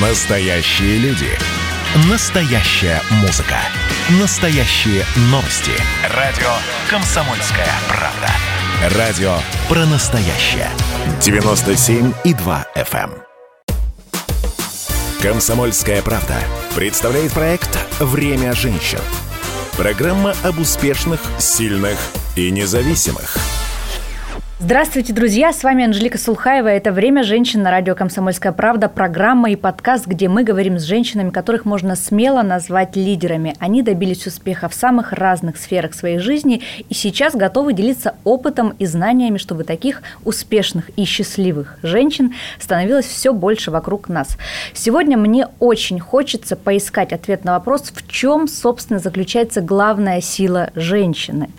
Настоящие люди. Настоящая музыка. Настоящие новости. Радио «Комсомольская правда». Радио про настоящее. 97,2 FM. эм. «Комсомольская правда» представляет проект «Время женщин». Программа об успешных, сильных и независимых – Здравствуйте, друзья! С вами Анжелика Сулхаева. Это «Время женщин» на радио «Комсомольская правда». Программа и подкаст, где мы говорим с женщинами, которых можно смело назвать лидерами. Они добились успеха в самых разных сферах своей жизни и сейчас готовы делиться опытом и знаниями, чтобы таких успешных и счастливых женщин становилось все больше вокруг нас. Сегодня мне очень хочется поискать ответ на вопрос, в чем, собственно, заключается главная сила женщины.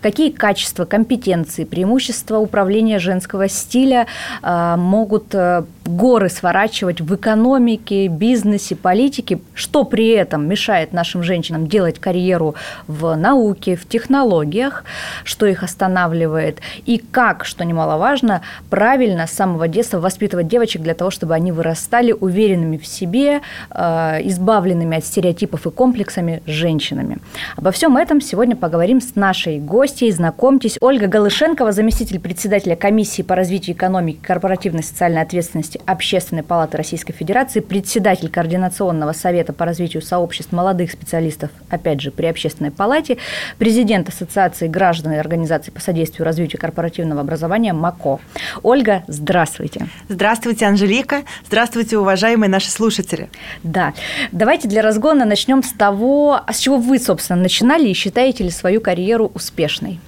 Какие качества, компетенции, преимущества управления женского стиля а, могут э, горы сворачивать в экономике, бизнесе, политике, что при этом мешает нашим женщинам делать карьеру в науке, в технологиях, что их останавливает, и как, что немаловажно, правильно с самого детства воспитывать девочек для того, чтобы они вырастали уверенными в себе, э, избавленными от стереотипов и комплексами женщинами. Обо всем этом сегодня поговорим с нашей гостьей. Знакомьтесь, Ольга Галышенкова, заместитель председателя комиссии по развитию экономики корпоративной социальной ответственности Общественной палаты Российской Федерации, председатель Координационного совета по развитию сообществ молодых специалистов, опять же, при Общественной палате, президент Ассоциации граждан и организаций по содействию развитию корпоративного образования МАКО. Ольга, здравствуйте. Здравствуйте, Анжелика. Здравствуйте, уважаемые наши слушатели. Да. Давайте для разгона начнем с того, с чего вы, собственно, начинали и считаете ли свою карьеру успешной?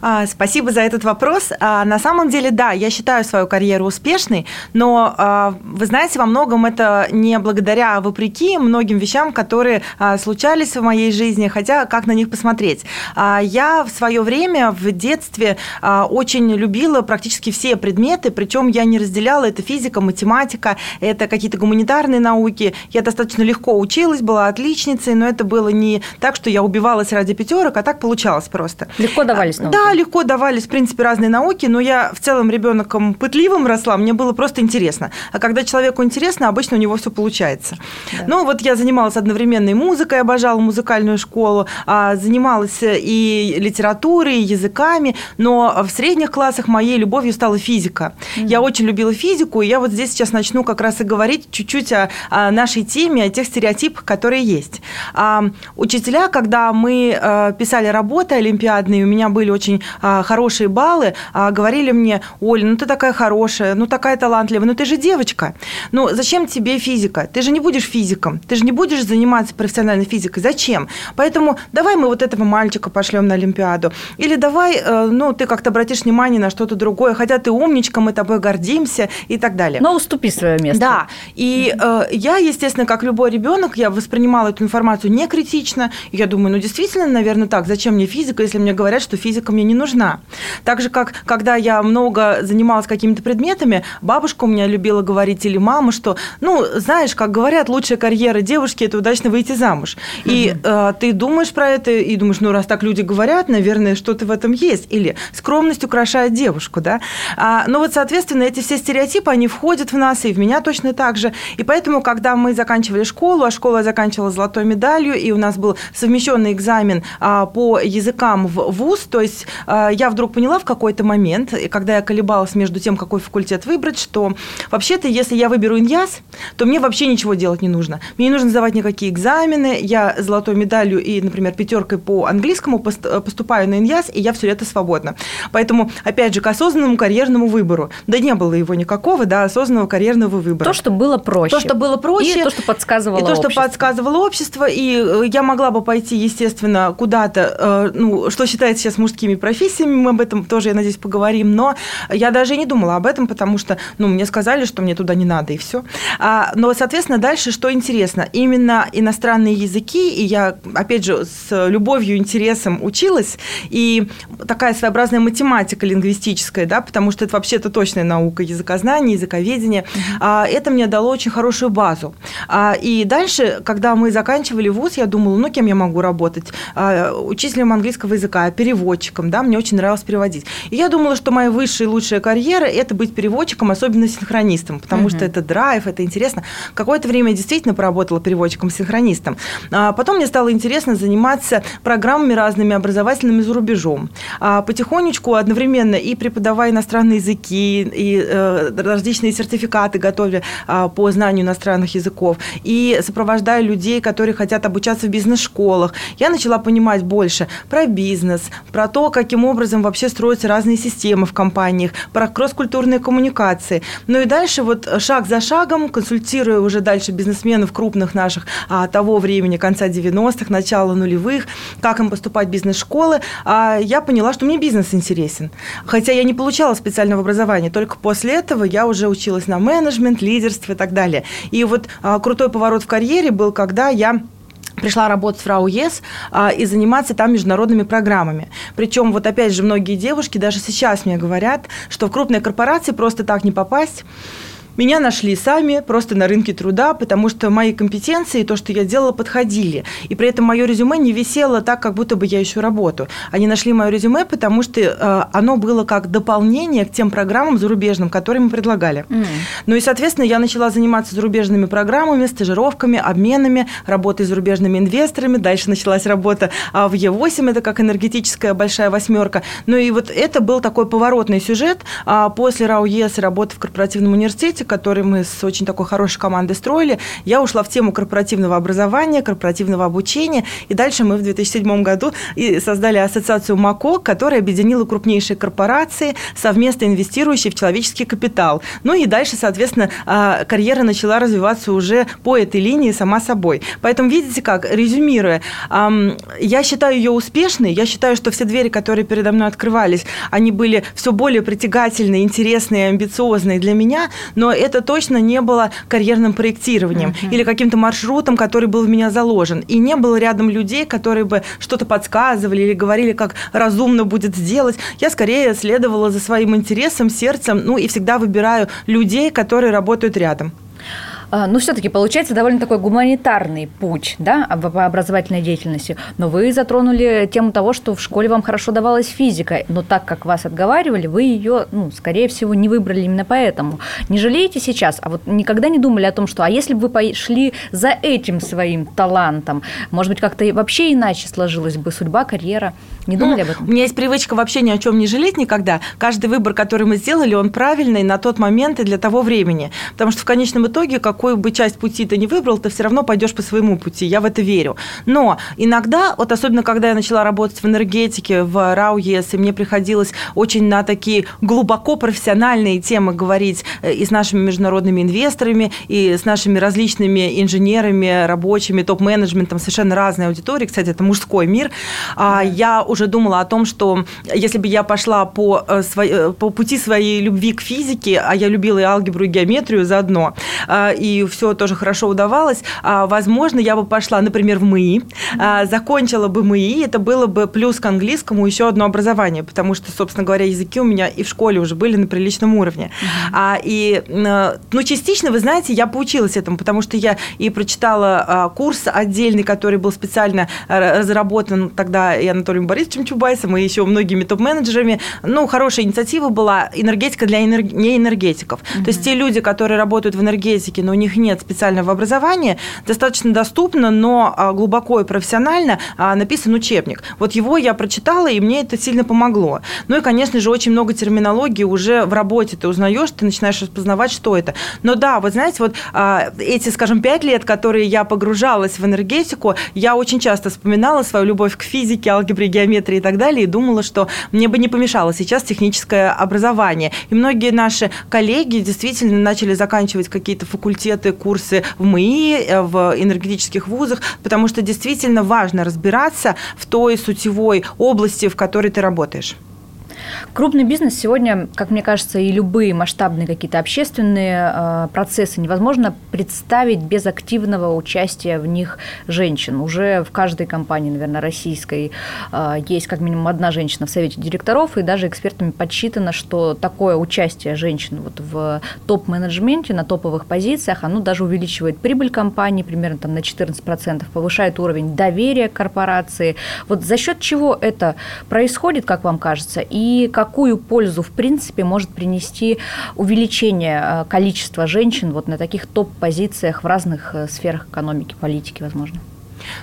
А, спасибо за этот вопрос. А, на самом деле, да, я считаю свою карьеру успешной, но а, вы знаете, во многом это не благодаря, а вопреки многим вещам, которые случались в моей жизни, хотя как на них посмотреть. Я в свое время в детстве очень любила практически все предметы, причем я не разделяла это физика, математика, это какие-то гуманитарные науки. Я достаточно легко училась, была отличницей, но это было не так, что я убивалась ради пятерок, а так получалось просто. Легко давались науки? Да, легко давались, в принципе, разные науки, но я в целом ребенком пытливым росла, мне было просто интересно. А когда человеку интересно, обычно у него все получается. Да. Ну, вот я занималась одновременно и музыкой, обожала музыкальную школу, а, занималась и литературой, и языками, но в средних классах моей любовью стала физика. Mm-hmm. Я очень любила физику, и я вот здесь сейчас начну как раз и говорить чуть-чуть о, о нашей теме, о тех стереотипах, которые есть. А, учителя, когда мы а, писали работы олимпиадные, у меня были очень очень а, хорошие баллы, а, говорили мне, Оля, ну ты такая хорошая, ну такая талантливая, ну ты же девочка. Ну зачем тебе физика? Ты же не будешь физиком, ты же не будешь заниматься профессиональной физикой. Зачем? Поэтому давай мы вот этого мальчика пошлем на Олимпиаду. Или давай, э, ну ты как-то обратишь внимание на что-то другое, хотя ты умничка, мы тобой гордимся и так далее. Но уступи свое место. Да. И э, я, естественно, как любой ребенок, я воспринимала эту информацию не критично. Я думаю, ну действительно, наверное, так. Зачем мне физика, если мне говорят, что физика мне не нужна. Так же, как когда я много занималась какими-то предметами, бабушка у меня любила говорить или мама, что, ну, знаешь, как говорят, лучшая карьера девушки – это удачно выйти замуж. И э, ты думаешь про это и думаешь, ну, раз так люди говорят, наверное, что-то в этом есть. Или скромность украшает девушку, да. А, ну, вот, соответственно, эти все стереотипы, они входят в нас, и в меня точно так же. И поэтому, когда мы заканчивали школу, а школа заканчивала золотой медалью, и у нас был совмещенный экзамен а, по языкам в ВУЗ, то есть я вдруг поняла в какой-то момент, когда я колебалась между тем, какой факультет выбрать, что вообще-то, если я выберу иньяс, то мне вообще ничего делать не нужно. Мне не нужно сдавать никакие экзамены, я золотой медалью и, например, пятеркой по английскому поступаю на иньяс, и я все лето свободна. Поэтому, опять же, к осознанному карьерному выбору. Да не было его никакого, да, осознанного карьерного выбора. То, что было проще. То, что было проще. И то, что подсказывало И то, что подсказывало общество. И э, я могла бы пойти, естественно, куда-то, э, ну, что считается сейчас мужскими профессиями, мы об этом тоже, я надеюсь, поговорим, но я даже не думала об этом, потому что, ну, мне сказали, что мне туда не надо, и все. А, но, соответственно, дальше что интересно? Именно иностранные языки, и я, опять же, с любовью, интересом училась, и такая своеобразная математика лингвистическая, да, потому что это вообще-то точная наука языкознания, языковедения, mm-hmm. это мне дало очень хорошую базу. А, и дальше, когда мы заканчивали вуз, я думала, ну, кем я могу работать? А, учителем английского языка, переводчиком, да, мне очень нравилось переводить. И я думала, что моя высшая и лучшая карьера – это быть переводчиком, особенно синхронистом, потому угу. что это драйв, это интересно. Какое-то время я действительно поработала переводчиком-синхронистом. А потом мне стало интересно заниматься программами разными образовательными за рубежом. А потихонечку, одновременно и преподавая иностранные языки, и э, различные сертификаты готовя э, по знанию иностранных языков, и сопровождая людей, которые хотят обучаться в бизнес-школах, я начала понимать больше про бизнес, про то, каким образом вообще строятся разные системы в компаниях, про кросс-культурные коммуникации. Ну и дальше вот шаг за шагом, консультируя уже дальше бизнесменов крупных наших а, того времени, конца 90-х, начала нулевых, как им поступать в бизнес-школы, а, я поняла, что мне бизнес интересен. Хотя я не получала специального образования, только после этого я уже училась на менеджмент, лидерство и так далее. И вот а, крутой поворот в карьере был, когда я пришла работать в РАУ ЕС а, и заниматься там международными программами. Причем, вот опять же, многие девушки даже сейчас мне говорят, что в крупные корпорации просто так не попасть. Меня нашли сами, просто на рынке труда, потому что мои компетенции, то, что я делала, подходили. И при этом мое резюме не висело так, как будто бы я ищу работу. Они нашли мое резюме, потому что э, оно было как дополнение к тем программам зарубежным, которые мы предлагали. Mm. Ну и, соответственно, я начала заниматься зарубежными программами, стажировками, обменами, работой с зарубежными инвесторами. Дальше началась работа а, в Е8, это как энергетическая большая восьмерка. Ну и вот это был такой поворотный сюжет. А после РАУ ЕС работы в корпоративном университете, который мы с очень такой хорошей командой строили, я ушла в тему корпоративного образования, корпоративного обучения. И дальше мы в 2007 году создали ассоциацию МАКО, которая объединила крупнейшие корпорации, совместно инвестирующие в человеческий капитал. Ну и дальше, соответственно, а, карьера начала развиваться уже по этой линии сама собой. Поэтому видите как, резюмируя, я считаю ее успешной, я считаю, что все двери, которые передо мной открывались, они были все более притягательные, интересные, амбициозные для меня, но это точно не было карьерным проектированием uh-huh. или каким-то маршрутом, который был в меня заложен. И не было рядом людей, которые бы что-то подсказывали или говорили, как разумно будет сделать. Я скорее следовала за своим интересом, сердцем, ну и всегда выбираю людей, которые работают рядом. А, ну, все-таки получается довольно такой гуманитарный путь, да, по образовательной деятельности. Но вы затронули тему того, что в школе вам хорошо давалась физика, но так как вас отговаривали, вы ее, ну, скорее всего, не выбрали именно поэтому. Не жалеете сейчас, а вот никогда не думали о том, что, а если бы вы пошли за этим своим талантом, может быть, как-то вообще иначе сложилась бы судьба, карьера? Не ну, думали ну, об этом? У меня есть привычка вообще ни о чем не жалеть никогда. Каждый выбор, который мы сделали, он правильный на тот момент и для того времени. Потому что в конечном итоге, как какую бы часть пути ты не выбрал, ты все равно пойдешь по своему пути. Я в это верю. Но иногда, вот особенно когда я начала работать в энергетике, в РАУ ЕС, и мне приходилось очень на такие глубоко профессиональные темы говорить э, и с нашими международными инвесторами, и с нашими различными инженерами, рабочими, топ-менеджментом, совершенно разной аудитории. Кстати, это мужской мир. А я уже думала о том, что если бы я пошла по, э, своей, по пути своей любви к физике, а я любила и алгебру, и геометрию заодно, и и все тоже хорошо удавалось, а, возможно, я бы пошла, например, в МИИ, а, закончила бы МИИ, это было бы плюс к английскому еще одно образование, потому что, собственно говоря, языки у меня и в школе уже были на приличном уровне. А, и, ну, частично, вы знаете, я поучилась этому, потому что я и прочитала курс отдельный, который был специально разработан тогда и Анатолием Борисовичем Чубайсом, и еще многими топ-менеджерами. Ну, хорошая инициатива была энергетика для энерг... неэнергетиков. Mm-hmm. То есть те люди, которые работают в энергетике, но них нет специального образования, достаточно доступно, но а, глубоко и профессионально а, написан учебник. Вот его я прочитала, и мне это сильно помогло. Ну и, конечно же, очень много терминологии уже в работе ты узнаешь, ты начинаешь распознавать, что это. Но да, вот знаете, вот а, эти, скажем, пять лет, которые я погружалась в энергетику, я очень часто вспоминала свою любовь к физике, алгебре, геометрии и так далее, и думала, что мне бы не помешало сейчас техническое образование. И многие наши коллеги действительно начали заканчивать какие-то факультеты факультеты, курсы в МИИ, э, в энергетических вузах, потому что действительно важно разбираться в той сутевой области, в которой ты работаешь. Крупный бизнес сегодня, как мне кажется, и любые масштабные какие-то общественные э, процессы невозможно представить без активного участия в них женщин. Уже в каждой компании, наверное, российской э, есть как минимум одна женщина в совете директоров, и даже экспертами подсчитано, что такое участие женщин вот в топ-менеджменте, на топовых позициях, оно даже увеличивает прибыль компании примерно там, на 14%, повышает уровень доверия корпорации. Вот за счет чего это происходит, как вам кажется, и какую пользу, в принципе, может принести увеличение э, количества женщин вот на таких топ-позициях в разных э, сферах экономики, политики, возможно?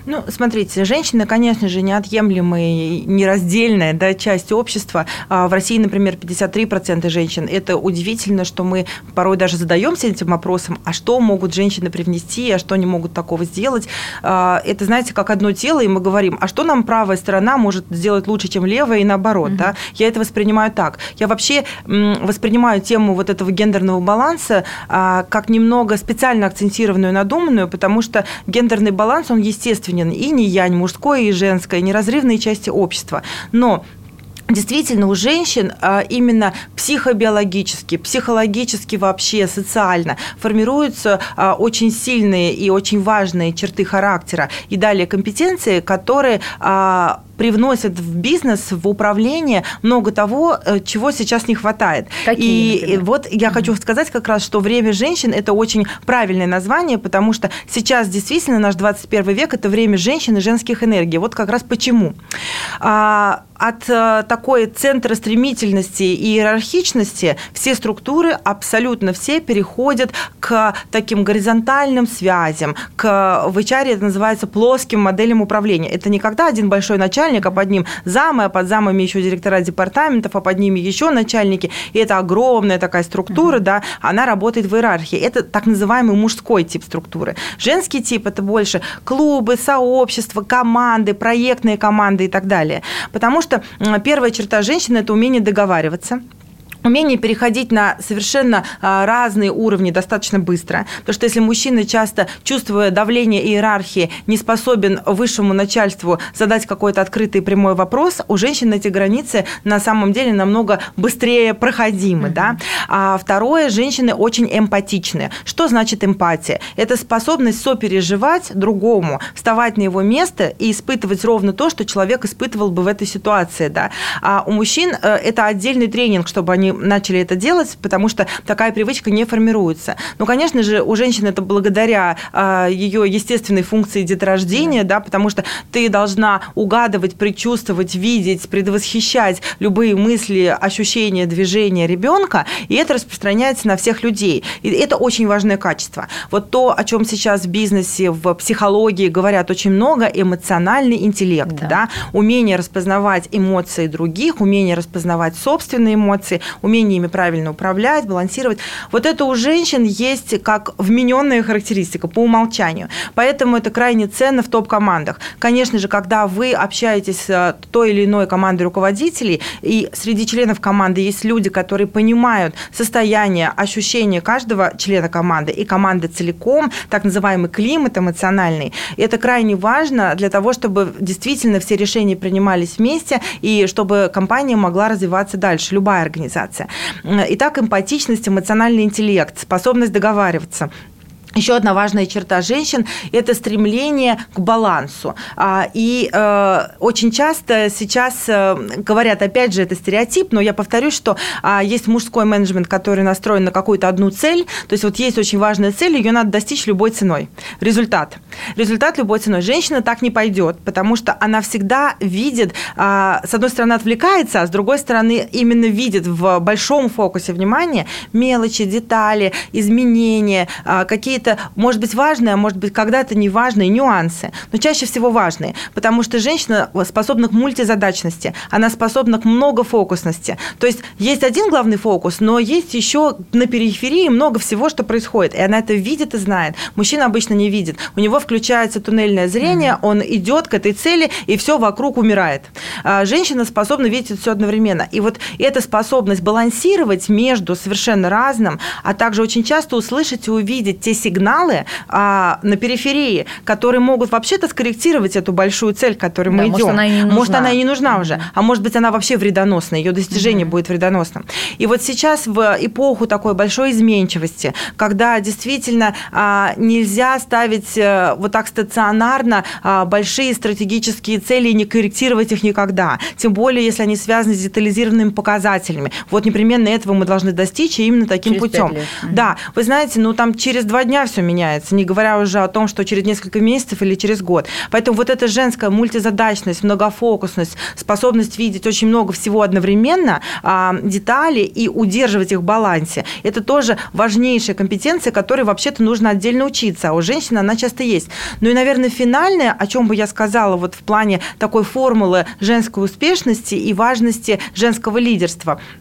Ну, смотрите, женщины, конечно же, неотъемлемая, нераздельная да, часть общества. А в России, например, 53% женщин. Это удивительно, что мы порой даже задаемся этим вопросом, а что могут женщины привнести, а что они могут такого сделать. А, это, знаете, как одно тело, и мы говорим, а что нам правая сторона может сделать лучше, чем левая, и наоборот. Mm-hmm. Да? Я это воспринимаю так. Я вообще воспринимаю тему вот этого гендерного баланса а, как немного специально акцентированную, надуманную, потому что гендерный баланс, он естественно естественен и не янь, мужское и женское, неразрывные части общества. Но Действительно, у женщин а, именно психобиологически, психологически вообще, социально формируются а, очень сильные и очень важные черты характера и далее компетенции, которые а, привносят в бизнес, в управление много того, э, чего сейчас не хватает. Какие, и например? вот я хочу сказать как раз, что время женщин – это очень правильное название, потому что сейчас действительно наш 21 век – это время женщин и женских энергий. Вот как раз почему. От э, такой центра стремительности и иерархичности все структуры, абсолютно все, переходят к таким горизонтальным связям, к, в HR это называется плоским моделям управления. Это не когда один большой начальник начальник, а под ним замы, а под замами еще директора департаментов, а под ними еще начальники. И это огромная такая структура, mm-hmm. да, она работает в иерархии. Это так называемый мужской тип структуры. Женский тип – это больше клубы, сообщества, команды, проектные команды и так далее. Потому что первая черта женщины – это умение договариваться умение переходить на совершенно а, разные уровни достаточно быстро. Потому что если мужчина часто, чувствуя давление иерархии, не способен высшему начальству задать какой-то открытый прямой вопрос, у женщин эти границы на самом деле намного быстрее проходимы. Mm-hmm. Да? А второе, женщины очень эмпатичны. Что значит эмпатия? Это способность сопереживать другому, вставать на его место и испытывать ровно то, что человек испытывал бы в этой ситуации. Да? А у мужчин э, это отдельный тренинг, чтобы они начали это делать, потому что такая привычка не формируется. Ну, конечно же, у женщины это благодаря а, ее естественной функции деторождения, да. да, потому что ты должна угадывать, предчувствовать, видеть, предвосхищать любые мысли, ощущения, движения ребенка, и это распространяется на всех людей. И это очень важное качество. Вот то, о чем сейчас в бизнесе, в психологии говорят очень много, эмоциональный интеллект, да, да? умение распознавать эмоции других, умение распознавать собственные эмоции, умение ими правильно управлять, балансировать. Вот это у женщин есть как вмененная характеристика по умолчанию. Поэтому это крайне ценно в топ-командах. Конечно же, когда вы общаетесь с той или иной командой руководителей, и среди членов команды есть люди, которые понимают состояние, ощущение каждого члена команды и команды целиком, так называемый климат эмоциональный, это крайне важно для того, чтобы действительно все решения принимались вместе и чтобы компания могла развиваться дальше, любая организация коммуникация. Итак, эмпатичность, эмоциональный интеллект, способность договариваться – еще одна важная черта женщин – это стремление к балансу. А, и э, очень часто сейчас э, говорят, опять же, это стереотип, но я повторюсь, что а, есть мужской менеджмент, который настроен на какую-то одну цель. То есть вот есть очень важная цель, ее надо достичь любой ценой. Результат. Результат любой ценой. Женщина так не пойдет, потому что она всегда видит, а, с одной стороны, отвлекается, а с другой стороны, именно видит в большом фокусе внимания мелочи, детали, изменения, какие-то какие-то, может быть, важные, а может быть, когда-то неважные нюансы, но чаще всего важные, потому что женщина способна к мультизадачности, она способна к многофокусности. То есть есть один главный фокус, но есть еще на периферии много всего, что происходит, и она это видит и знает. Мужчина обычно не видит. У него включается туннельное зрение, mm-hmm. он идет к этой цели, и все вокруг умирает. А женщина способна видеть все одновременно. И вот эта способность балансировать между совершенно разным, а также очень часто услышать и увидеть те сигналы, сигналы а, на периферии, которые могут вообще-то скорректировать эту большую цель, к которой мы да, идем. Может, она и не нужна. Может, она и не нужна уже. А может быть, она вообще вредоносна, ее достижение mm-hmm. будет вредоносным. И вот сейчас в эпоху такой большой изменчивости, когда действительно а, нельзя ставить а, вот так стационарно а, большие стратегические цели и не корректировать их никогда. Тем более, если они связаны с детализированными показателями. Вот непременно этого мы должны достичь, и именно таким через путем. Да, вы знаете, ну там через два дня все меняется, не говоря уже о том, что через несколько месяцев или через год. Поэтому вот эта женская мультизадачность, многофокусность, способность видеть очень много всего одновременно, а, детали и удерживать их в балансе, это тоже важнейшая компетенция, которой вообще-то нужно отдельно учиться. А у женщины она часто есть. Ну и, наверное, финальное, о чем бы я сказала вот в плане такой формулы женской успешности и важности женского лидерства –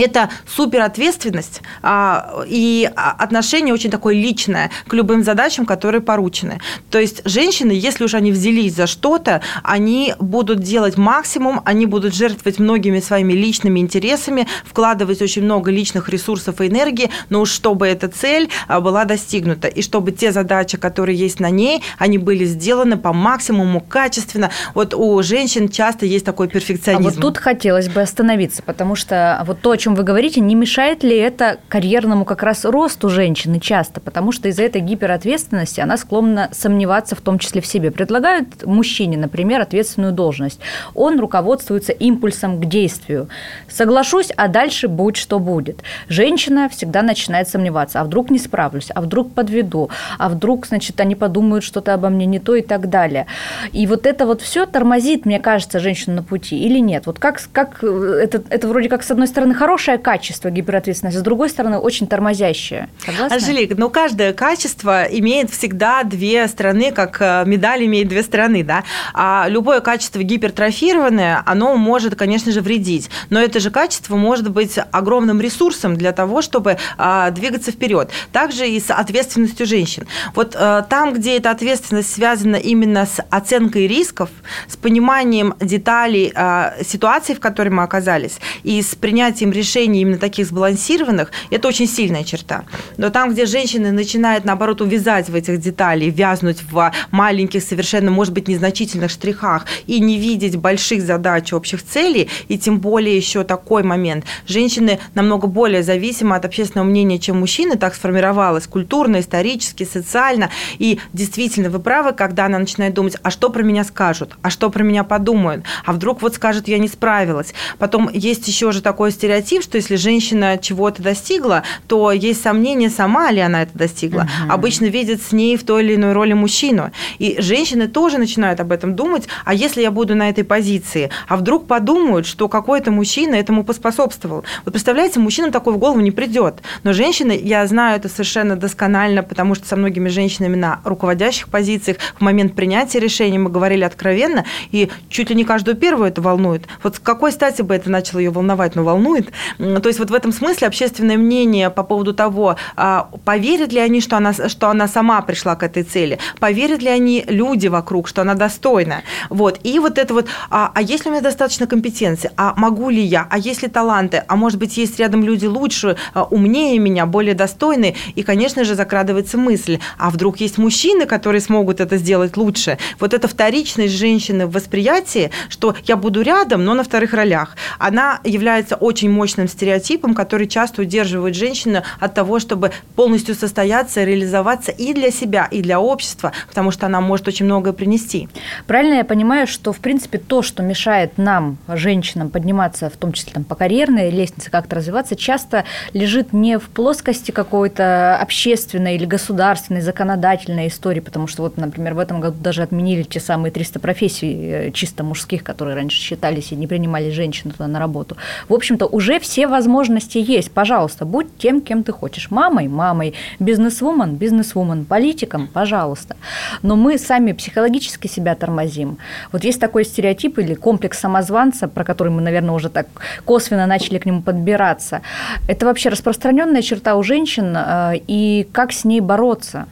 это суперответственность а, и отношение очень такое личное к любым задачам, которые поручены. То есть женщины, если уж они взялись за что-то, они будут делать максимум, они будут жертвовать многими своими личными интересами, вкладывать очень много личных ресурсов и энергии, но уж чтобы эта цель а, была достигнута, и чтобы те задачи, которые есть на ней, они были сделаны по максимуму, качественно. Вот у женщин часто есть такой перфекционизм. А вот тут хотелось бы остановиться, потому что вот то, чем вы говорите, не мешает ли это карьерному как раз росту женщины часто? Потому что из-за этой гиперответственности она склонна сомневаться в том числе в себе. Предлагают мужчине, например, ответственную должность. Он руководствуется импульсом к действию. Соглашусь, а дальше будь что будет. Женщина всегда начинает сомневаться. А вдруг не справлюсь? А вдруг подведу? А вдруг, значит, они подумают что-то обо мне не то и так далее. И вот это вот все тормозит, мне кажется, женщину на пути или нет? Вот как, как это, это вроде как с одной стороны хорошо, хорошее качество гиперответственности, с другой стороны, очень тормозящее. Согласна? Анжелика, ну каждое качество имеет всегда две стороны, как э, медаль имеет две стороны, да. А любое качество гипертрофированное, оно может, конечно же, вредить. Но это же качество может быть огромным ресурсом для того, чтобы а, двигаться вперед. Также и с ответственностью женщин. Вот а, там, где эта ответственность связана именно с оценкой рисков, с пониманием деталей а, ситуации, в которой мы оказались, и с принятием решений именно таких сбалансированных, это очень сильная черта. Но там, где женщины начинают, наоборот, увязать в этих деталях, вязнуть в маленьких, совершенно, может быть, незначительных штрихах и не видеть больших задач, общих целей, и тем более еще такой момент. Женщины намного более зависимы от общественного мнения, чем мужчины, так сформировалось культурно, исторически, социально. И действительно, вы правы, когда она начинает думать, а что про меня скажут, а что про меня подумают, а вдруг вот скажут, я не справилась. Потом есть еще же такой стереотип, стереотип, что если женщина чего-то достигла, то есть сомнение, сама ли она это достигла. Угу. Обычно видят с ней в той или иной роли мужчину. И женщины тоже начинают об этом думать, а если я буду на этой позиции, а вдруг подумают, что какой-то мужчина этому поспособствовал. Вот представляете, мужчинам такое в голову не придет. Но женщины, я знаю это совершенно досконально, потому что со многими женщинами на руководящих позициях в момент принятия решений мы говорили откровенно, и чуть ли не каждую первую это волнует. Вот с какой стати бы это начало ее волновать, но волнует. То есть вот в этом смысле общественное мнение по поводу того, а, поверят ли они, что она, что она сама пришла к этой цели, поверят ли они люди вокруг, что она достойна. Вот. И вот это вот, а, а есть ли у меня достаточно компетенции, а могу ли я, а есть ли таланты, а может быть есть рядом люди лучше, а, умнее меня, более достойные, и, конечно же, закрадывается мысль, а вдруг есть мужчины, которые смогут это сделать лучше. Вот эта вторичность женщины в восприятии, что я буду рядом, но на вторых ролях, она является очень мощной мощным стереотипом, который часто удерживает женщину от того, чтобы полностью состояться, реализоваться и для себя, и для общества, потому что она может очень многое принести. Правильно я понимаю, что, в принципе, то, что мешает нам, женщинам, подниматься, в том числе там, по карьерной лестнице, как-то развиваться, часто лежит не в плоскости какой-то общественной или государственной, законодательной истории, потому что вот, например, в этом году даже отменили те самые 300 профессий э, чисто мужских, которые раньше считались и не принимали женщин туда на работу. В общем-то, уже все возможности есть. Пожалуйста, будь тем, кем ты хочешь. Мамой – мамой, бизнесвумен – бизнесвумен, политиком – пожалуйста. Но мы сами психологически себя тормозим. Вот есть такой стереотип или комплекс самозванца, про который мы, наверное, уже так косвенно начали к нему подбираться. Это вообще распространенная черта у женщин, э, и как с ней бороться?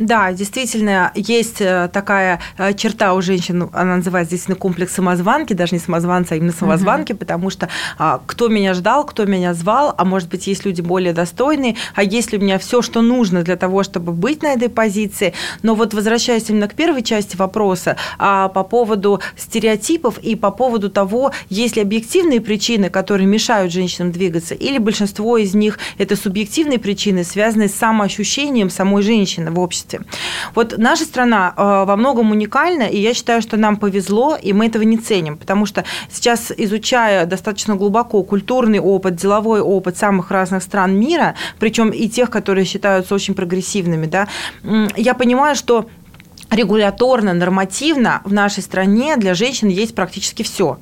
Да, действительно, есть э, такая э, черта у женщин, она называется действительно комплекс самозванки, даже не самозванца, а именно самозванки, угу. потому что а, кто меня ждал, кто меня звал, а может быть, есть люди более достойные, а есть ли у меня все, что нужно для того, чтобы быть на этой позиции. Но вот возвращаясь именно к первой части вопроса, а, по поводу стереотипов и по поводу того, есть ли объективные причины, которые мешают женщинам двигаться, или большинство из них это субъективные причины, связанные с самоощущением самой женщины в обществе области. Вот наша страна э, во многом уникальна, и я считаю, что нам повезло, и мы этого не ценим, потому что сейчас, изучая достаточно глубоко культурный опыт, деловой опыт самых разных стран мира, причем и тех, которые считаются очень прогрессивными, да, я понимаю, что регуляторно, нормативно в нашей стране для женщин есть практически все.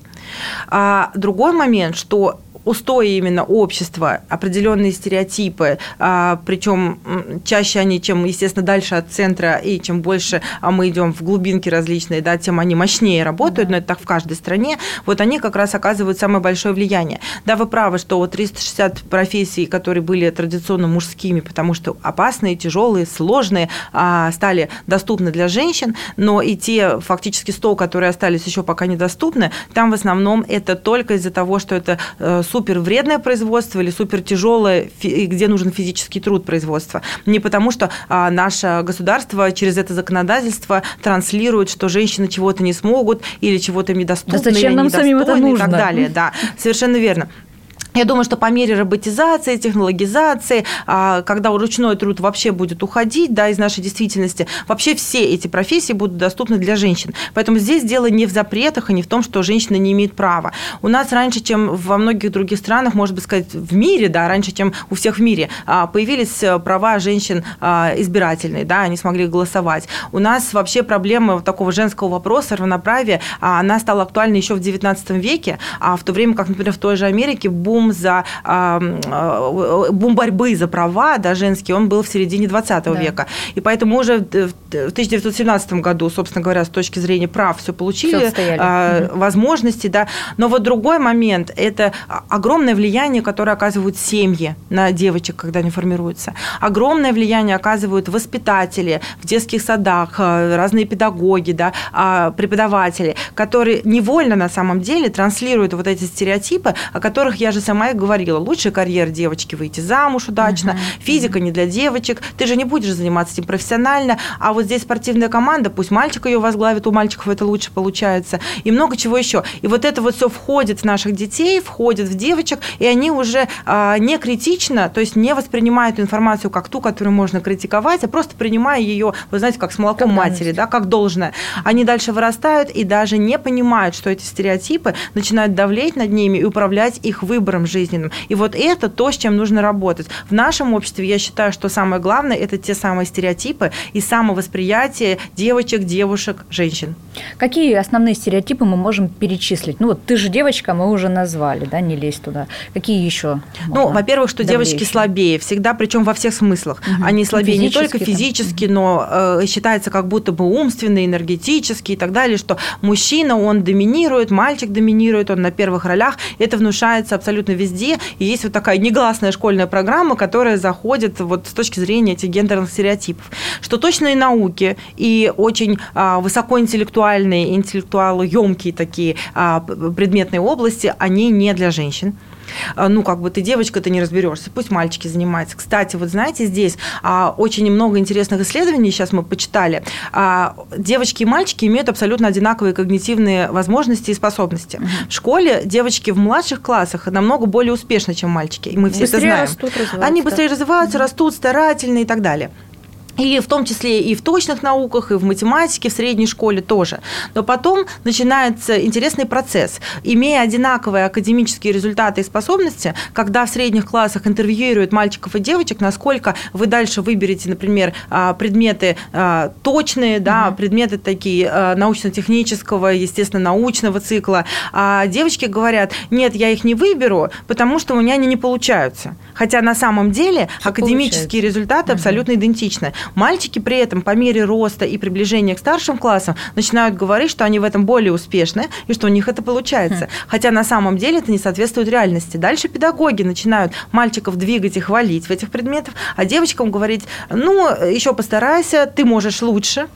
А другой момент, что устои именно общества, определенные стереотипы, а, причем чаще они, чем, естественно, дальше от центра и чем больше а, мы идем в глубинки различные, да, тем они мощнее работают, но это так в каждой стране, вот они как раз оказывают самое большое влияние. Да, вы правы, что вот 360 профессий, которые были традиционно мужскими, потому что опасные, тяжелые, сложные, а, стали доступны для женщин, но и те фактически 100, которые остались еще пока недоступны, там в основном это только из-за того, что это э, супер вредное производство или супер тяжелое, где нужен физический труд производства. Не потому, что а, наше государство через это законодательство транслирует, что женщины чего-то не смогут или чего-то недоступны, да зачем или нам самим это нужно? и так далее. Да, совершенно верно. Я думаю, что по мере роботизации, технологизации, а, когда ручной труд вообще будет уходить да, из нашей действительности, вообще все эти профессии будут доступны для женщин. Поэтому здесь дело не в запретах и не в том, что женщина не имеет права. У нас раньше, чем во многих других странах, может быть сказать, в мире, да, раньше, чем у всех в мире, а, появились э, права женщин а, избирательные, да, они смогли голосовать. У нас вообще проблема такого женского вопроса, равноправия, она стала актуальна еще в XIX веке, а в то время как, например, в той же Америке бум бум за бум борьбы за права, да, женские, он был в середине 20 да. века. И поэтому уже в 1917 году, собственно говоря, с точки зрения прав все получили, все возможности, да. Но вот другой момент – это огромное влияние, которое оказывают семьи на девочек, когда они формируются. Огромное влияние оказывают воспитатели в детских садах, разные педагоги, да, а, преподаватели, которые невольно на самом деле транслируют вот эти стереотипы, о которых я же сама и говорила, лучшая карьера девочки выйти замуж удачно, uh-huh. физика не для девочек, ты же не будешь заниматься этим профессионально, а вот здесь спортивная команда, пусть мальчик ее возглавит, у мальчиков это лучше получается, и много чего еще. И вот это вот все входит в наших детей, входит в девочек, и они уже а, не критично, то есть не воспринимают информацию как ту, которую можно критиковать, а просто принимая ее, вы знаете, как с молоком как матери, да, как должное. Они дальше вырастают и даже не понимают, что эти стереотипы начинают давлеть над ними и управлять их выбором выбором жизненным. И вот это то, с чем нужно работать. В нашем обществе я считаю, что самое главное – это те самые стереотипы и самовосприятие девочек, девушек, женщин. Какие основные стереотипы мы можем перечислить? Ну вот ты же девочка, мы уже назвали, да, не лезь туда. Какие еще? Ну, во-первых, что давлеющие? девочки слабее всегда, причем во всех смыслах. Угу. Они слабее не только физически, там. но э, считается как будто бы умственно, энергетически и так далее, что мужчина, он доминирует, мальчик доминирует, он на первых ролях. Это внушается абсолютно абсолютно везде. И есть вот такая негласная школьная программа, которая заходит вот с точки зрения этих гендерных стереотипов. Что точно и науки, и очень а, высокоинтеллектуальные, интеллектуалы-емкие такие а, предметные области, они не для женщин. А, ну, как бы ты девочка, ты не разберешься, пусть мальчики занимаются. Кстати, вот знаете, здесь а, очень много интересных исследований, сейчас мы почитали. А, девочки и мальчики имеют абсолютно одинаковые когнитивные возможности и способности. В школе девочки в младших классах намного более успешны, чем мальчики, и мы все быстрее это знаем. Растут, Они быстрее развиваются, растут, старательные и так далее. И в том числе и в точных науках, и в математике, в средней школе тоже. Но потом начинается интересный процесс. Имея одинаковые академические результаты и способности, когда в средних классах интервьюируют мальчиков и девочек, насколько вы дальше выберете, например, а, предметы а, точные, да, угу. предметы такие а, научно-технического, естественно, научного цикла, а девочки говорят, нет, я их не выберу, потому что у меня они не получаются. Хотя на самом деле Все академические получается. результаты угу. абсолютно идентичны. Мальчики при этом по мере роста и приближения к старшим классам начинают говорить, что они в этом более успешны и что у них это получается. Хм. Хотя на самом деле это не соответствует реальности. Дальше педагоги начинают мальчиков двигать и хвалить в этих предметах, а девочкам говорить, ну, еще постарайся, ты можешь лучше,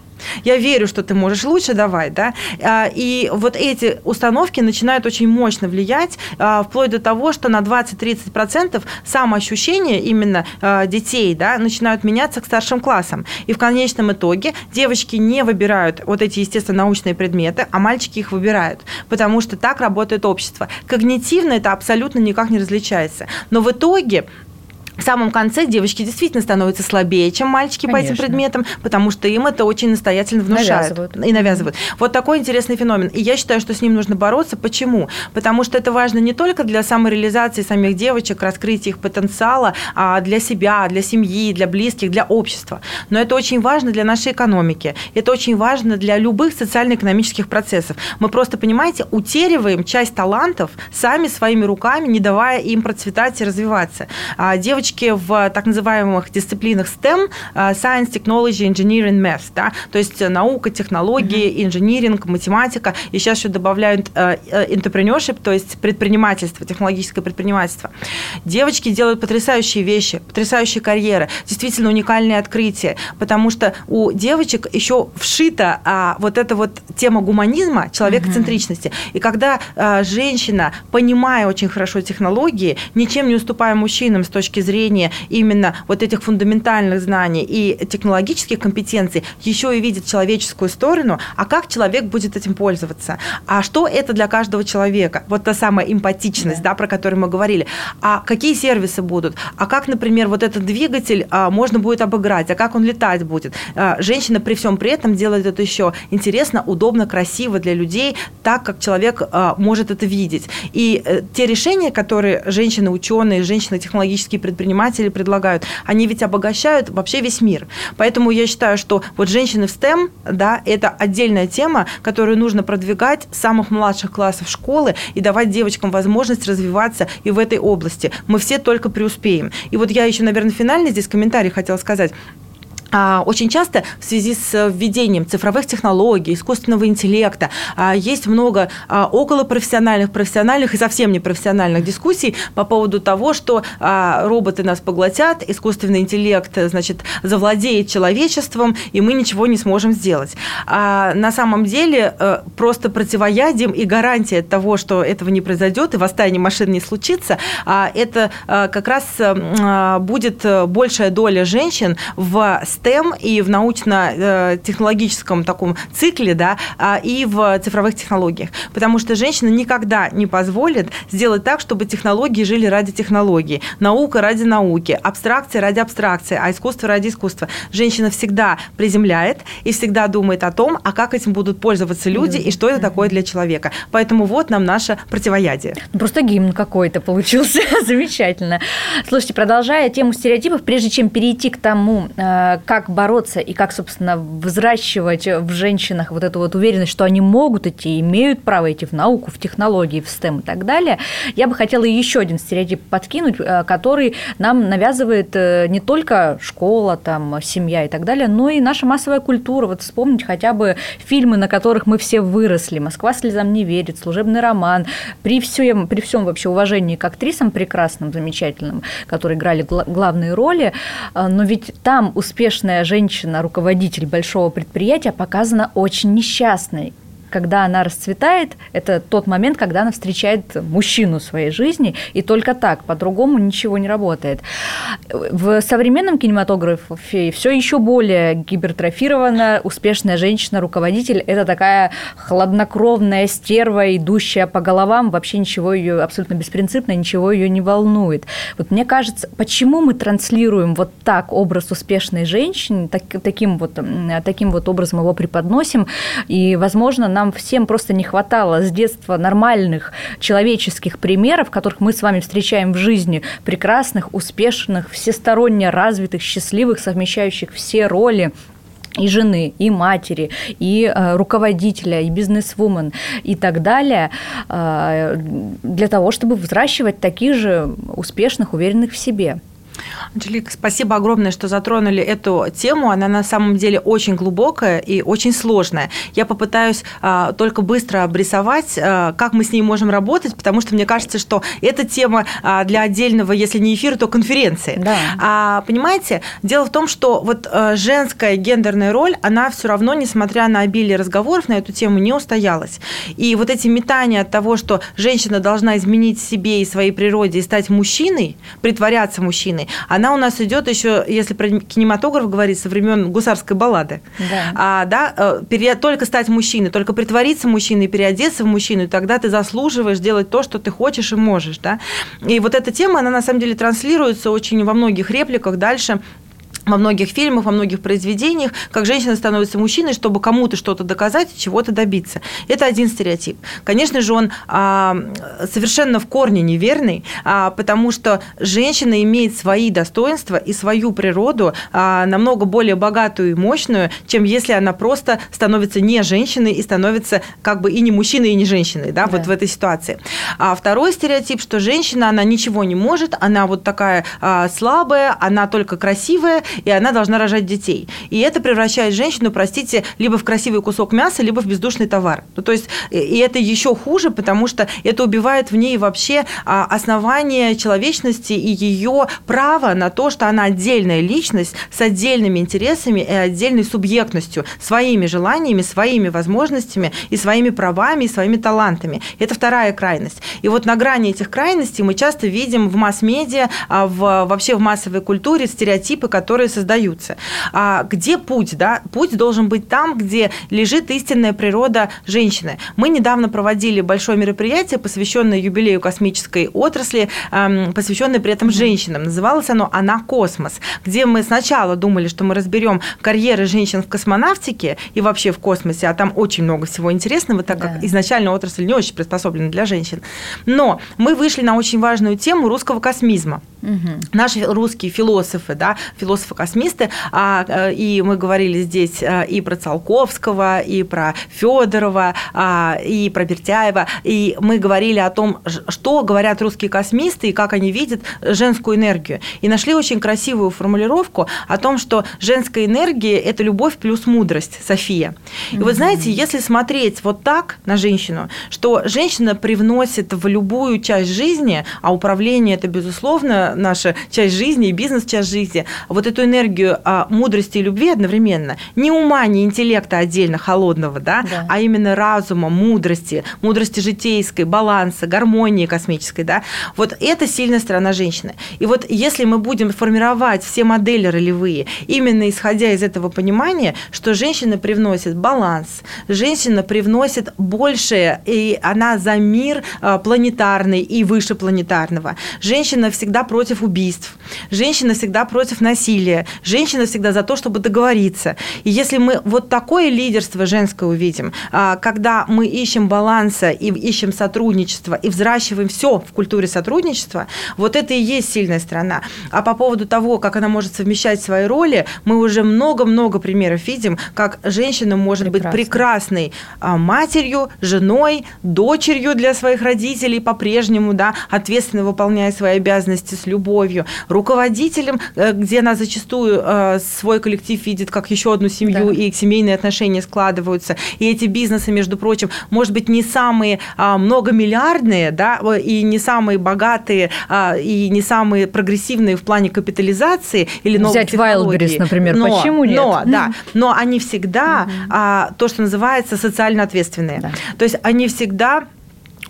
я верю, что ты можешь лучше, давай, да. А, и вот эти установки начинают очень мощно влиять, а, вплоть до того, что на 20-30% самоощущение именно а, детей, да, начинают меняться к старшим классам. И в конечном итоге девочки не выбирают вот эти, естественно, научные предметы, а мальчики их выбирают, потому что так работает общество. Когнитивно это абсолютно никак не различается. Но в итоге в самом конце девочки действительно становятся слабее, чем мальчики Конечно. по этим предметам, потому что им это очень настоятельно внушают навязывают. и навязывают. Mm-hmm. Вот такой интересный феномен. И я считаю, что с ним нужно бороться. Почему? Потому что это важно не только для самореализации самих девочек, раскрытия их потенциала а для себя, для семьи, для близких, для общества. Но это очень важно для нашей экономики. Это очень важно для любых социально-экономических процессов. Мы просто, понимаете, утериваем часть талантов сами своими руками, не давая им процветать и развиваться. А девочки девочки в так называемых дисциплинах STEM, э, Science, Technology, Engineering, Math, да, то есть наука, технологии, инжиниринг, математика, и сейчас еще добавляют э, э, entrepreneurship, то есть предпринимательство, технологическое предпринимательство. Девочки делают потрясающие вещи, потрясающие карьеры, действительно уникальные открытия, потому что у девочек еще вшита а, вот эта вот тема гуманизма, человекоцентричности. И когда а, женщина, понимая очень хорошо технологии, ничем не уступая мужчинам с точки зрения зрения именно вот этих фундаментальных знаний и технологических компетенций еще и видит человеческую сторону, а как человек будет этим пользоваться, а что это для каждого человека, вот та самая эмпатичность, да, да про которую мы говорили, а какие сервисы будут, а как, например, вот этот двигатель а, можно будет обыграть, а как он летать будет. А, женщина при всем при этом делает это еще интересно, удобно, красиво для людей, так как человек а, может это видеть. И а, те решения, которые женщины-ученые, женщины-технологические предприниматели предприниматели предлагают, они ведь обогащают вообще весь мир. Поэтому я считаю, что вот женщины в STEM, да, это отдельная тема, которую нужно продвигать с самых младших классов школы и давать девочкам возможность развиваться и в этой области. Мы все только преуспеем. И вот я еще, наверное, финальный здесь комментарий хотела сказать. А, очень часто в связи с введением цифровых технологий, искусственного интеллекта а, есть много а, околопрофессиональных, профессиональных и совсем непрофессиональных дискуссий по поводу того, что роботы нас поглотят, искусственный интеллект значит, завладеет человечеством, и мы ничего не сможем сделать. А на самом деле э, просто противоядием и гарантия того, что этого не произойдет и восстание машин не случится, это как раз будет большая доля женщин в STEM и в научно-технологическом таком цикле, да, а, и в цифровых технологиях. Потому что женщина никогда не позволит сделать так, чтобы технологии жили ради технологий, наука ради науки, абстракция ради абстракции, а искусство ради искусства. Женщина всегда приземляет и всегда думает о том, а как этим будут пользоваться люди и что это такое для человека. Поэтому вот нам наше противоядие. Просто гимн какой-то получился. Замечательно. Слушайте, продолжая тему стереотипов, прежде чем перейти к тому, э, как бороться и как, собственно, взращивать в женщинах вот эту вот уверенность, что они могут идти, имеют право идти в науку, в технологии, в STEM и так далее, я бы хотела еще один стереотип подкинуть, э, который нам навязывает э, не только школа, там, семья и так далее, но и наша массовая культура. Вот вспомнить хотя бы фильмы, на которых мы все выросли. «Москва слезам не верит», «Служебный роман». При всем, при всем вообще уважении к актрисам прекрасным, замечательным, которые играли главные роли, э, но ведь там успешно успешная женщина, руководитель большого предприятия, показана очень несчастной когда она расцветает, это тот момент, когда она встречает мужчину своей жизни, и только так, по-другому ничего не работает. В современном кинематографе все еще более гипертрофирована успешная женщина-руководитель – это такая хладнокровная стерва, идущая по головам, вообще ничего ее абсолютно беспринципно, ничего ее не волнует. Вот мне кажется, почему мы транслируем вот так образ успешной женщины, так, таким, вот, таким вот образом его преподносим, и, возможно, нам нам всем просто не хватало с детства нормальных человеческих примеров, которых мы с вами встречаем в жизни, прекрасных, успешных, всесторонне развитых, счастливых, совмещающих все роли и жены, и матери, и э, руководителя, и бизнесвумен, и так далее, э, для того, чтобы взращивать таких же успешных, уверенных в себе. Анжелика, спасибо огромное, что затронули эту тему. Она на самом деле очень глубокая и очень сложная. Я попытаюсь а, только быстро обрисовать, а, как мы с ней можем работать, потому что мне кажется, что эта тема а, для отдельного, если не эфира, то конференции. Да. А, понимаете, дело в том, что вот а, женская гендерная роль, она все равно, несмотря на обилие разговоров на эту тему, не устоялась. И вот эти метания от того, что женщина должна изменить себе и своей природе и стать мужчиной, притворяться мужчиной, она у нас идет еще, если про кинематограф говорить, со времен гусарской баллады. Да. А, да, э, пере- только стать мужчиной, только притвориться мужчиной, переодеться в мужчину, и тогда ты заслуживаешь делать то, что ты хочешь и можешь. Да? И вот эта тема, она на самом деле транслируется очень во многих репликах дальше во многих фильмах, во многих произведениях, как женщина становится мужчиной, чтобы кому-то что-то доказать, чего-то добиться. Это один стереотип. Конечно же, он а, совершенно в корне неверный, а, потому что женщина имеет свои достоинства и свою природу а, намного более богатую и мощную, чем если она просто становится не женщиной и становится как бы и не мужчиной, и не женщиной, да, Да. вот в этой ситуации. А второй стереотип, что женщина, она ничего не может, она вот такая а, слабая, она только красивая, и она должна рожать детей. И это превращает женщину, простите, либо в красивый кусок мяса, либо в бездушный товар. Ну, то есть, и- и это еще хуже, потому что это убивает в ней вообще а, основание человечности и ее право на то, что она отдельная личность с отдельными интересами и отдельной субъектностью, своими желаниями, своими возможностями и своими правами, и своими талантами. Это вторая крайность. И вот на грани этих крайностей мы часто видим в масс-медиа, а, в, вообще в массовой культуре стереотипы, которые создаются. А где путь? Да? Путь должен быть там, где лежит истинная природа женщины. Мы недавно проводили большое мероприятие, посвященное юбилею космической отрасли, эм, посвященное при этом женщинам. Называлось оно «Она космос», где мы сначала думали, что мы разберем карьеры женщин в космонавтике и вообще в космосе, а там очень много всего интересного, так Да. как изначально отрасль не очень приспособлена для женщин. Но мы вышли на очень важную тему русского космизма Мгм. наши русские философы, да, философы-космисты, а, э, и мы говорили здесь э, и про Циолковского, и про Федорова, а, и про Бертяева, и мы говорили о том, что говорят русские космисты и как они видят женскую энергию. И нашли очень красивую формулировку о том, что женская энергия – это любовь плюс мудрость, София. И вот знаете, если смотреть вот так на женщину, что женщина привносит в любую часть жизни, а управление – это, безусловно, наша часть жизни и бизнес – часть жизни, вот эту энергию а, мудрости и любви одновременно, не ума, не интеллекта отдельно холодного, да, Да. а именно разума, мудрости, мудрости житейской, баланса, гармонии космической, да, вот это сильная сторона женщины. И вот если мы будем формировать все модели ролевые, именно исходя из этого понимания, что женщина привносит баланс, женщина привносит большее, и она за мир а, планетарный и выше планетарного. Женщина всегда против убийств, женщина всегда против насилия, женщина всегда за то, чтобы договориться. И если мы вот такое лидерство женское увидим, а, когда мы ищем баланса и ищем сотрудничества и взращиваем все в культуре сотрудничества, вот это и есть сильная сторона. А по поводу того, как она может совмещать свои роли, мы уже много-много примеров видим, как женщина может быть Прекрасно. прекрасной а, матерью, женой, дочерью для своих родителей по-прежнему, да, ответственно выполняя свои обязанности с любовью, руководителем, э, где она зачастую э, свой коллектив видит как еще одну семью, Да. и семейные отношения складываются. И эти бизнесы, между прочим, может быть, не самые а, многомиллиардные, да, э, и не самые богатые, а, и не самые прогрессивные в плане капитализации или новых Взять. Wildberries, например, Но- почему нет? Но, да, но они всегда а, то, что называется социально ответственные. Да. То есть они всегда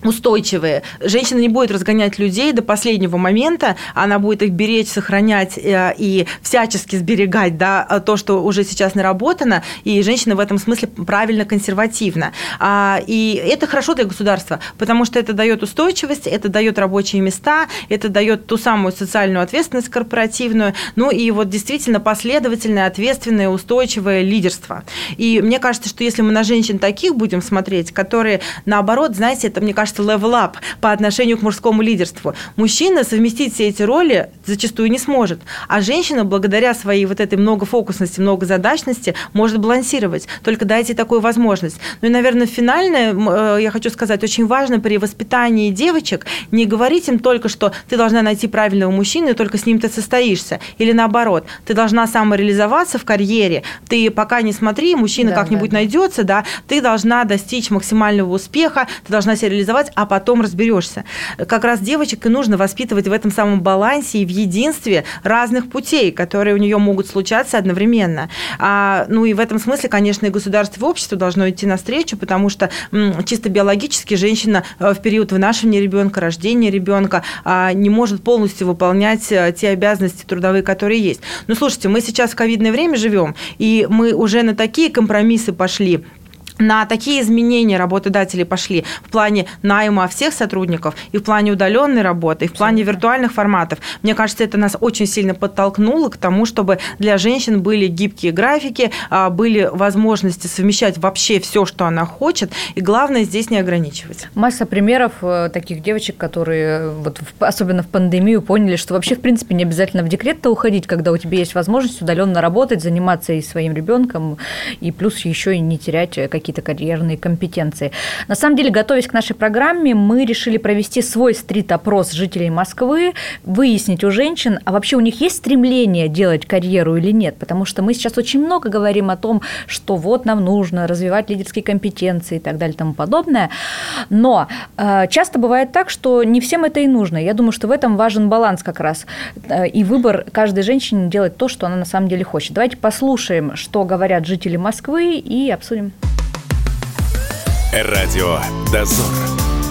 устойчивые. Женщина не будет разгонять людей до последнего момента, она будет их беречь, сохранять э, и всячески сберегать да, то, что уже сейчас наработано, и женщина в этом смысле правильно консервативна. А, И это хорошо для государства, потому что это дает устойчивость, это дает рабочие места, это дает ту самую социальную ответственность корпоративную, ну и вот действительно последовательное, ответственное, устойчивое лидерство. И мне кажется, что если мы на женщин таких будем смотреть, которые, наоборот, знаете, это, мне кажется, level up по отношению к мужскому лидерству. Мужчина совместить все эти роли зачастую не сможет, а женщина благодаря своей вот этой многофокусности, многозадачности может балансировать. Только дайте такую возможность. Ну и, наверное, финальное, э, я хочу сказать, очень важно при воспитании девочек не говорить им только, что ты должна найти правильного мужчину, и только с ним ты состоишься. Или наоборот, ты должна самореализоваться в карьере, ты пока не смотри, мужчина да, как-нибудь да, найдется, да, ты должна достичь максимального успеха, ты должна себя реализовать, а потом разберешься. Как раз девочек и нужно воспитывать в этом самом балансе и в единстве разных путей, которые у нее могут случаться одновременно. А, ну и в этом смысле, конечно, и государство, и общество должно идти навстречу, потому что м, чисто биологически женщина э, в период вынашивания ребенка, рождения ребенка а, не может полностью выполнять э, те обязанности трудовые, которые есть. Но слушайте, мы сейчас в ковидное время живем, и мы уже на такие компромиссы пошли, на такие изменения работодатели пошли в плане найма всех сотрудников и в плане удаленной работы, и в плане виртуальных форматов. Мне кажется, это нас очень сильно подтолкнуло к тому, чтобы для женщин были гибкие графики, а, были возможности совмещать вообще все, что она хочет, и главное здесь не ограничивать. Масса примеров э, таких девочек, которые вот особенно в пандемию поняли, что вообще в принципе не обязательно в декрет-то уходить, когда у тебя есть возможность удаленно работать, заниматься и своим ребенком, и плюс еще и не терять какие какие-то карьерные компетенции. На самом деле, готовясь к нашей программе, мы решили провести свой стрит-опрос жителей Москвы, выяснить у женщин, а вообще у них есть стремление делать карьеру или нет, потому что мы сейчас очень много говорим о том, что вот нам нужно развивать лидерские компетенции и так далее и тому подобное, но э, часто бывает так, что не всем это и нужно. Я думаю, что в этом важен баланс как раз э, и выбор каждой женщины делать то, что она на самом деле хочет. Давайте послушаем, что говорят жители Москвы и обсудим. Радио «Дозор».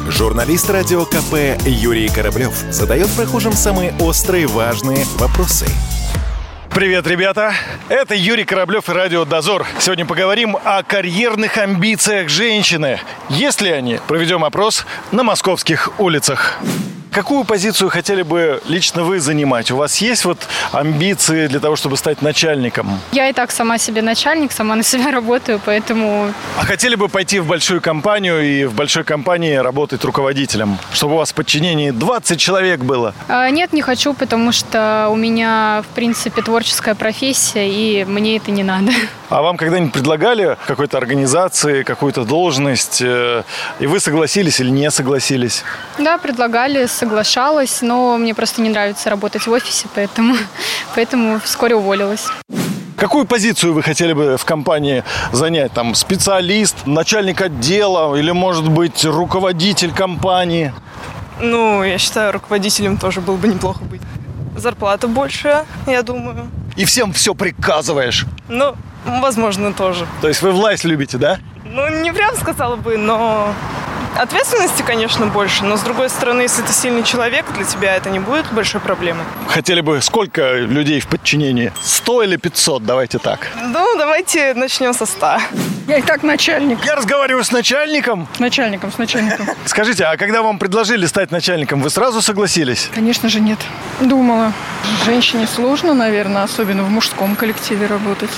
Журналист радио КП Юрий Кораблев задает прохожим самые острые важные вопросы. Привет, ребята! Это Юрий Кораблев и Радио Дозор. Сегодня поговорим о карьерных амбициях женщины. Есть ли они? Проведем опрос на московских улицах. Какую позицию хотели бы лично вы занимать? У вас есть вот амбиции для того, чтобы стать начальником? Я и так сама себе начальник, сама на себя работаю, поэтому... А хотели бы пойти в большую компанию и в большой компании работать руководителем? Чтобы у вас в подчинении 20 человек было? А, нет, не хочу, потому что у меня, в принципе, творческая профессия, и мне это не надо. А вам когда-нибудь предлагали какой-то организации, какую-то должность, э, и вы согласились или не согласились? Да, предлагали, соглашалась, но мне просто не нравится работать в офисе, поэтому, поэтому вскоре уволилась. Какую позицию вы хотели бы в компании занять? Там специалист, начальник отдела или, может быть, руководитель компании? Ну, я считаю, руководителем тоже было бы неплохо быть. Зарплата больше, я думаю. И всем все приказываешь? Ну, возможно, тоже. То есть вы власть любите, да? Ну, не прям сказала бы, но Ответственности, конечно, больше, но с другой стороны, если ты сильный человек, для тебя это не будет большой проблемой. Хотели бы сколько людей в подчинении? 100 или 500? Давайте так. Ну, давайте начнем со 100. Я и так начальник. Я разговариваю с начальником. С начальником, с начальником. Скажите, а когда вам предложили стать начальником, вы сразу согласились? Конечно же нет. Думала. Женщине сложно, наверное, особенно в мужском коллективе работать.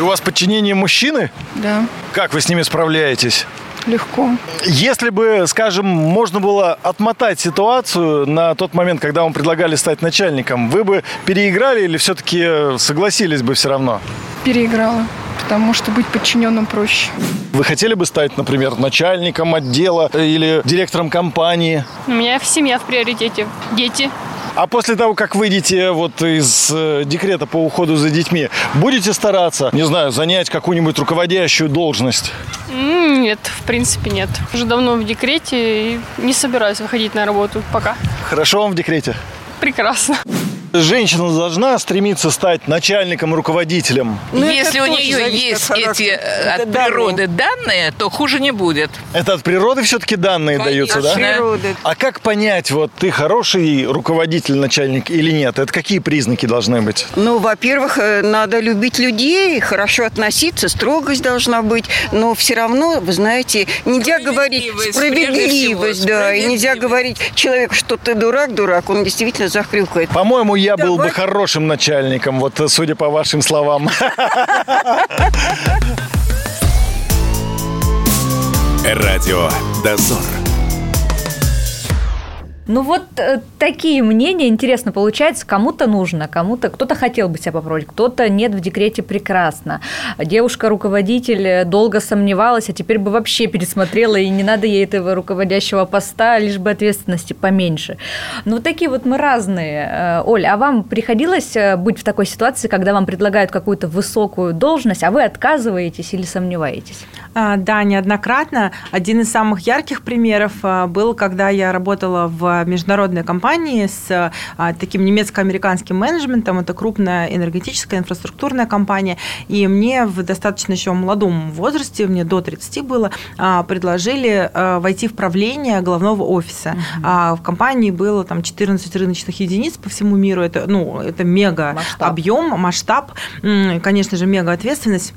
У вас подчинение мужчины? Да. Как вы с ними справляетесь? Легко. Если бы, скажем, можно было отмотать ситуацию на тот момент, когда вам предлагали стать начальником, вы бы переиграли или все-таки согласились бы все равно? Переиграла потому что быть подчиненным проще. Вы хотели бы стать, например, начальником отдела или директором компании? У меня семья в приоритете. Дети. А после того, как выйдете вот из э, декрета по уходу за детьми, будете стараться, не знаю, занять какую-нибудь руководящую должность? Нет, в принципе нет. Уже давно в декрете и не собираюсь выходить на работу пока. Хорошо вам в декрете? Прекрасно. Женщина должна стремиться стать начальником, руководителем. Но ну, Если у нее есть эти э, от данные. природы данные, то хуже не будет. Это от природы все-таки данные Конечно. даются, да? Природы. А как понять, вот ты хороший руководитель, начальник или нет? Это какие признаки должны быть? Ну, во-первых, э, надо любить людей, хорошо относиться, строгость должна быть, но все равно, вы знаете, нельзя говорить справедливость, да, и нельзя говорить человеку, что ты дурак, дурак, он действительно захрюкает. По-моему, я Давай. был бы хорошим начальником, вот судя по вашим словам. Радио «Дозор». Ну вот э, такие мнения, интересно, получается, кому-то нужно, кому-то, кто-то хотел бы себя попробовать, кто-то нет в декрете прекрасно. Девушка-руководитель долго сомневалась, а теперь бы вообще пересмотрела, и не надо ей этого руководящего поста, лишь бы ответственности поменьше. Ну вот такие вот мы разные. Э, Оль, а вам приходилось э, быть в такой ситуации, когда вам предлагают какую-то высокую должность, а вы отказываетесь или сомневаетесь? А, да, неоднократно. Один из самых ярких примеров был, когда я работала в международной компании с а, таким немецко-американским менеджментом. Это крупная энергетическая инфраструктурная компания. И мне в достаточно еще молодом возрасте, мне до 30 было, предложили войти в правление головного офиса. Угу. В компании было там 14 рыночных единиц по всему миру. Это, ну, это мега масштаб. объем, масштаб, конечно же, мега ответственность.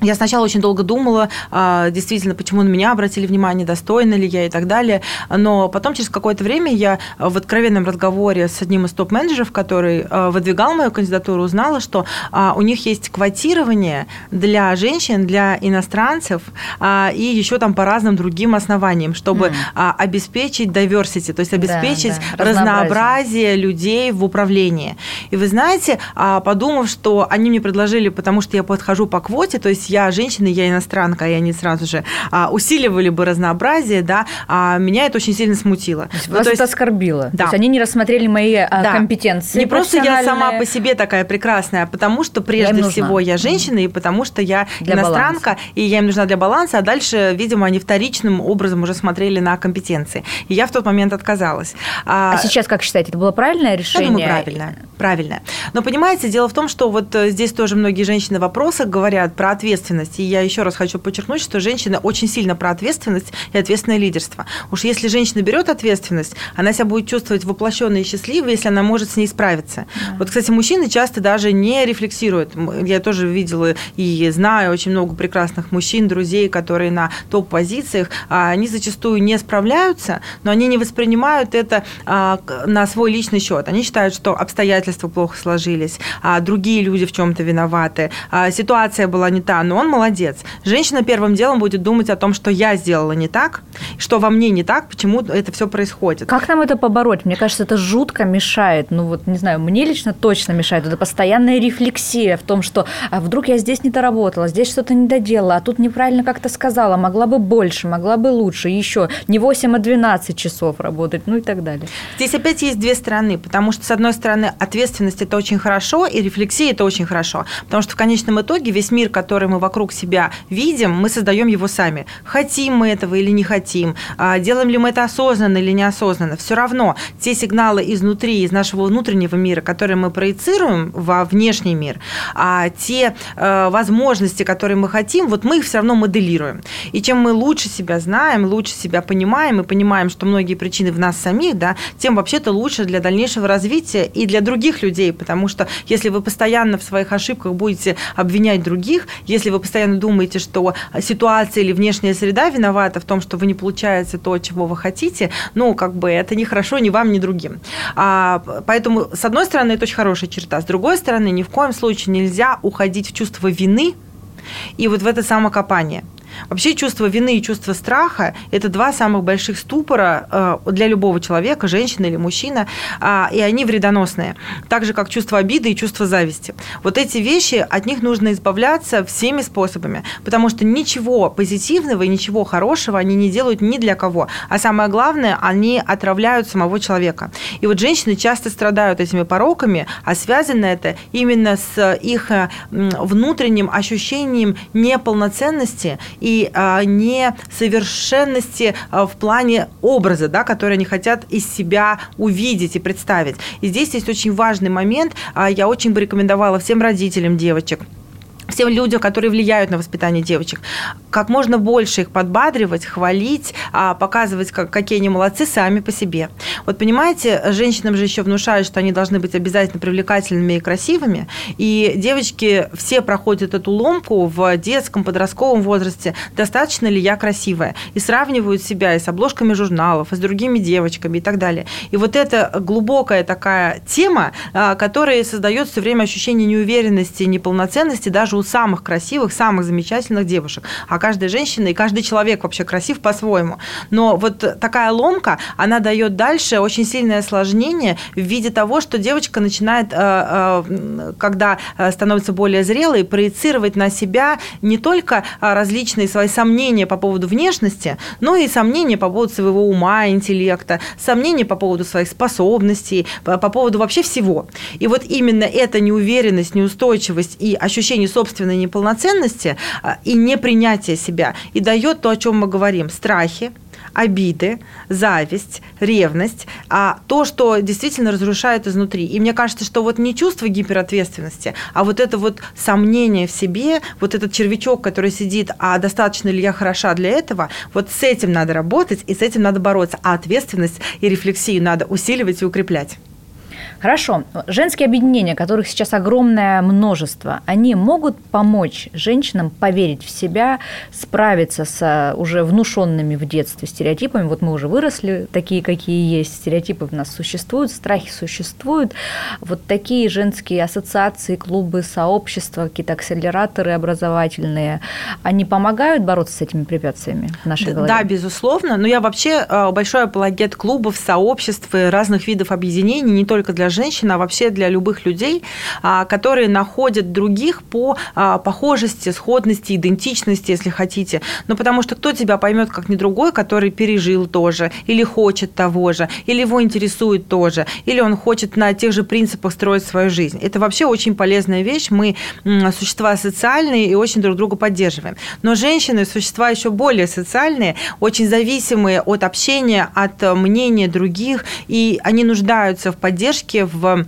Я сначала очень долго думала, а, действительно, почему на меня обратили внимание, достойна ли я и так далее. Но потом, через какое-то время, я в откровенном разговоре с одним из топ-менеджеров, который а, выдвигал мою кандидатуру, узнала, что а, у них есть квотирование для женщин, для иностранцев и еще там по разным другим основаниям, чтобы mm. обеспечить diversity, то есть обеспечить да, да. разнообразие людей в управлении. И вы знаете, подумав, что они мне предложили, потому что я подхожу по квоте, то есть я женщина, я иностранка, и они сразу же а, усиливали бы разнообразие, да, а меня это очень сильно смутило. То есть, ну, вас то есть, это оскорбило? Да. То есть они не рассмотрели мои а, да. компетенции Не просто я сама по себе такая прекрасная, а потому что прежде я всего я женщина, и потому что я для иностранка, баланса. и я им нужна для баланса, а дальше, видимо, они вторичным образом уже смотрели на компетенции. И я в тот момент отказалась. А, а сейчас, как считаете, это было правильное решение? Я думаю, правильное. Правильное. Но понимаете, дело в том, что вот э, здесь тоже многие женщины в вопросах говорят про ответственность ответственность. И я еще раз хочу подчеркнуть, что женщина очень сильно про ответственность и ответственное лидерство. Уж если женщина берет ответственность, она себя будет чувствовать воплощенной и счастливой, если она может с ней справиться. Да. Вот, кстати, мужчины часто даже не рефлексируют. Я тоже видела и знаю очень много прекрасных мужчин, друзей, которые на топ-позициях, а они зачастую не справляются, но они не воспринимают это а, на свой личный счет. Они считают, что обстоятельства плохо сложились, а другие люди в чем-то виноваты, ситуация была не та, но он молодец. Женщина первым делом будет думать о том, что я сделала не так, что во мне не так, почему это все происходит. Как нам это побороть? Мне кажется, это жутко мешает. Ну вот, не знаю, мне лично точно мешает. Это постоянная рефлексия в том, что а вдруг я здесь не доработала, здесь что-то не доделала, а тут неправильно как-то сказала, могла бы больше, могла бы лучше, еще не 8, а 12 часов работать, ну и так далее. Здесь опять есть две стороны, потому что, с одной стороны, ответственность – это очень хорошо, и рефлексия – это очень хорошо, потому что в конечном итоге весь мир, который мы вокруг себя видим, мы создаем его сами. Хотим мы этого или не хотим, а, делаем ли мы это осознанно или неосознанно, все равно те сигналы изнутри, из нашего внутреннего мира, которые мы проецируем во внешний мир, а те э, возможности, которые мы хотим, вот мы их все равно моделируем. И чем мы лучше себя знаем, лучше себя понимаем и понимаем, что многие причины в нас самих, да, тем вообще-то лучше для дальнейшего развития и для других людей, потому что если вы постоянно в своих ошибках будете обвинять других, если если вы постоянно думаете, что ситуация или внешняя среда виновата в том, что вы не получаете то, чего вы хотите, ну, как бы это не хорошо ни вам, ни другим. А, поэтому, с одной стороны, это очень хорошая черта. С другой стороны, ни в коем случае нельзя уходить в чувство вины и вот в это самокопание. Вообще чувство вины и чувство страха – это два самых больших ступора э, для любого человека, женщина или мужчина, а, и они вредоносные. Так же, как чувство обиды и чувство зависти. Вот эти вещи, от них нужно избавляться всеми способами, потому что ничего позитивного и ничего хорошего они не делают ни для кого. А самое главное, они отравляют самого человека. И вот женщины часто страдают этими пороками, а связано это именно с их э, внутренним ощущением неполноценности и а, несовершенности а, в плане образа, да, который они хотят из себя увидеть и представить. И здесь есть очень важный момент. А, я очень бы рекомендовала всем родителям девочек – всем людям, которые влияют на воспитание девочек, как можно больше их подбадривать, хвалить, а, показывать, как, какие они молодцы сами по себе. Вот понимаете, женщинам же еще внушают, что они должны быть обязательно привлекательными и красивыми, и девочки все проходят эту ломку в детском, подростковом возрасте, достаточно ли я красивая, и сравнивают себя и с обложками журналов, и с другими девочками и так далее. И вот это глубокая такая тема, а, которая создает все время ощущение неуверенности, неполноценности даже у самых красивых, самых замечательных девушек. А каждая женщина и каждый человек вообще красив по-своему. Но вот такая ломка, она дает дальше очень сильное осложнение в виде того, что девочка начинает, э, э, когда становится более зрелой, проецировать на себя не только различные свои сомнения по поводу внешности, но и сомнения по поводу своего ума, интеллекта, сомнения по поводу своих способностей, по, по поводу вообще всего. И вот именно эта неуверенность, неустойчивость и ощущение собственной неполноценности а, и непринятие себя и дает то, о чем мы говорим, страхи, обиды, зависть, ревность, а то, что действительно разрушает изнутри. И мне кажется, что вот не чувство гиперответственности, а вот это вот сомнение в себе, вот этот червячок, который сидит, а достаточно ли я хороша для этого, вот с этим надо работать и с этим надо бороться. А ответственность и рефлексию надо усиливать и укреплять. Хорошо. Женские объединения, которых сейчас огромное множество, они могут помочь женщинам поверить в себя, справиться с а, уже внушенными в детстве стереотипами. Вот мы уже выросли, такие, какие есть. Стереотипы в нас существуют, страхи существуют. Вот такие женские ассоциации, клубы, сообщества, какие-то акселераторы образовательные, они помогают бороться с этими препятствиями в нашей голове? Да, безусловно. Но я вообще а, большой апологет клубов, сообществ и разных видов объединений, не только для женщин, а вообще для любых людей, а, которые находят других по а, похожести, сходности, идентичности, если хотите. Ну, потому что кто тебя поймет, как не другой, который пережил тоже, или хочет того же, или его интересует тоже, или он хочет на тех же принципах строить свою жизнь. Это вообще очень полезная вещь. Мы существа социальные и очень друг друга поддерживаем. Но женщины – существа еще более социальные, очень зависимые от общения, от мнения других, и они нуждаются в поддержке в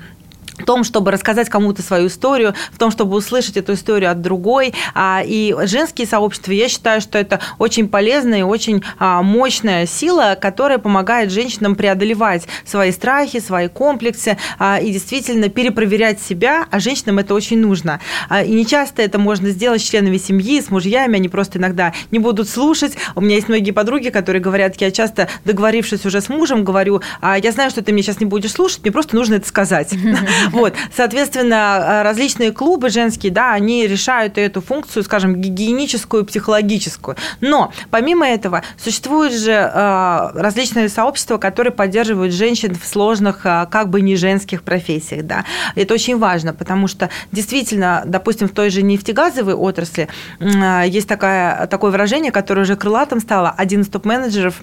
в том, чтобы рассказать кому-то свою историю, в том, чтобы услышать эту историю от другой. А, и женские сообщества, я считаю, что это очень полезная и очень а, мощная сила, которая помогает женщинам преодолевать свои страхи, свои комплексы а, и действительно перепроверять себя, а женщинам это очень нужно. И не часто это можно сделать с членами семьи, с мужьями, они просто иногда не будут слушать. У меня есть многие подруги, которые говорят, я часто договорившись уже с мужем, говорю, я знаю, что ты мне сейчас не будешь слушать, мне просто нужно это сказать. Вот, соответственно, различные клубы женские, да, они решают эту функцию, скажем, гигиеническую, психологическую. Но помимо этого существуют же э, различные сообщества, которые поддерживают женщин в сложных, э, как бы не женских профессиях, да. Это очень важно, потому что действительно, допустим, в той же нефтегазовой отрасли э, есть такая, такое выражение, которое уже крылатым стало. Один из топ-менеджеров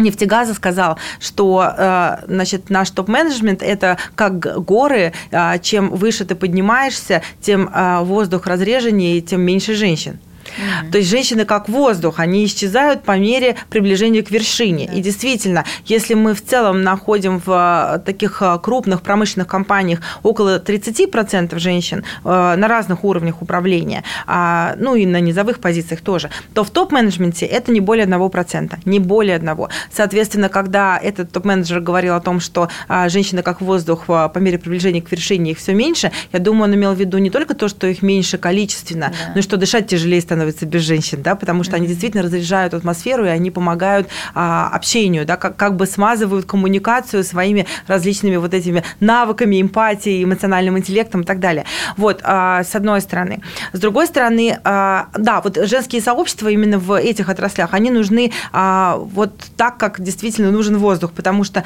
нефтегаза сказал, что э, значит, наш топ-менеджмент – это как горы, э, чем выше ты поднимаешься, тем э, воздух разреженнее, тем меньше женщин. Mm-hmm. То есть женщины как воздух, они исчезают по мере приближения к вершине. Yeah. И действительно, если мы в целом находим в э, таких э, крупных промышленных компаниях около 30% женщин э, на разных уровнях управления, а, ну и на низовых позициях тоже, то в топ-менеджменте это не более 1%, не более одного. Соответственно, когда этот топ-менеджер говорил о том, что женщины как воздух по мере приближения к вершине их все меньше, я думаю, он имел в виду не только то, что их меньше количественно, yeah. но и что дышать тяжелее становится становится без женщин, да, потому что они действительно разряжают атмосферу, и они помогают а, общению, да, как, как бы смазывают коммуникацию своими различными вот этими навыками, эмпатией, эмоциональным интеллектом и так далее. Вот, а, с одной стороны. С другой стороны, а, да, вот женские сообщества именно в этих отраслях, они нужны а, вот так, как действительно нужен воздух, потому что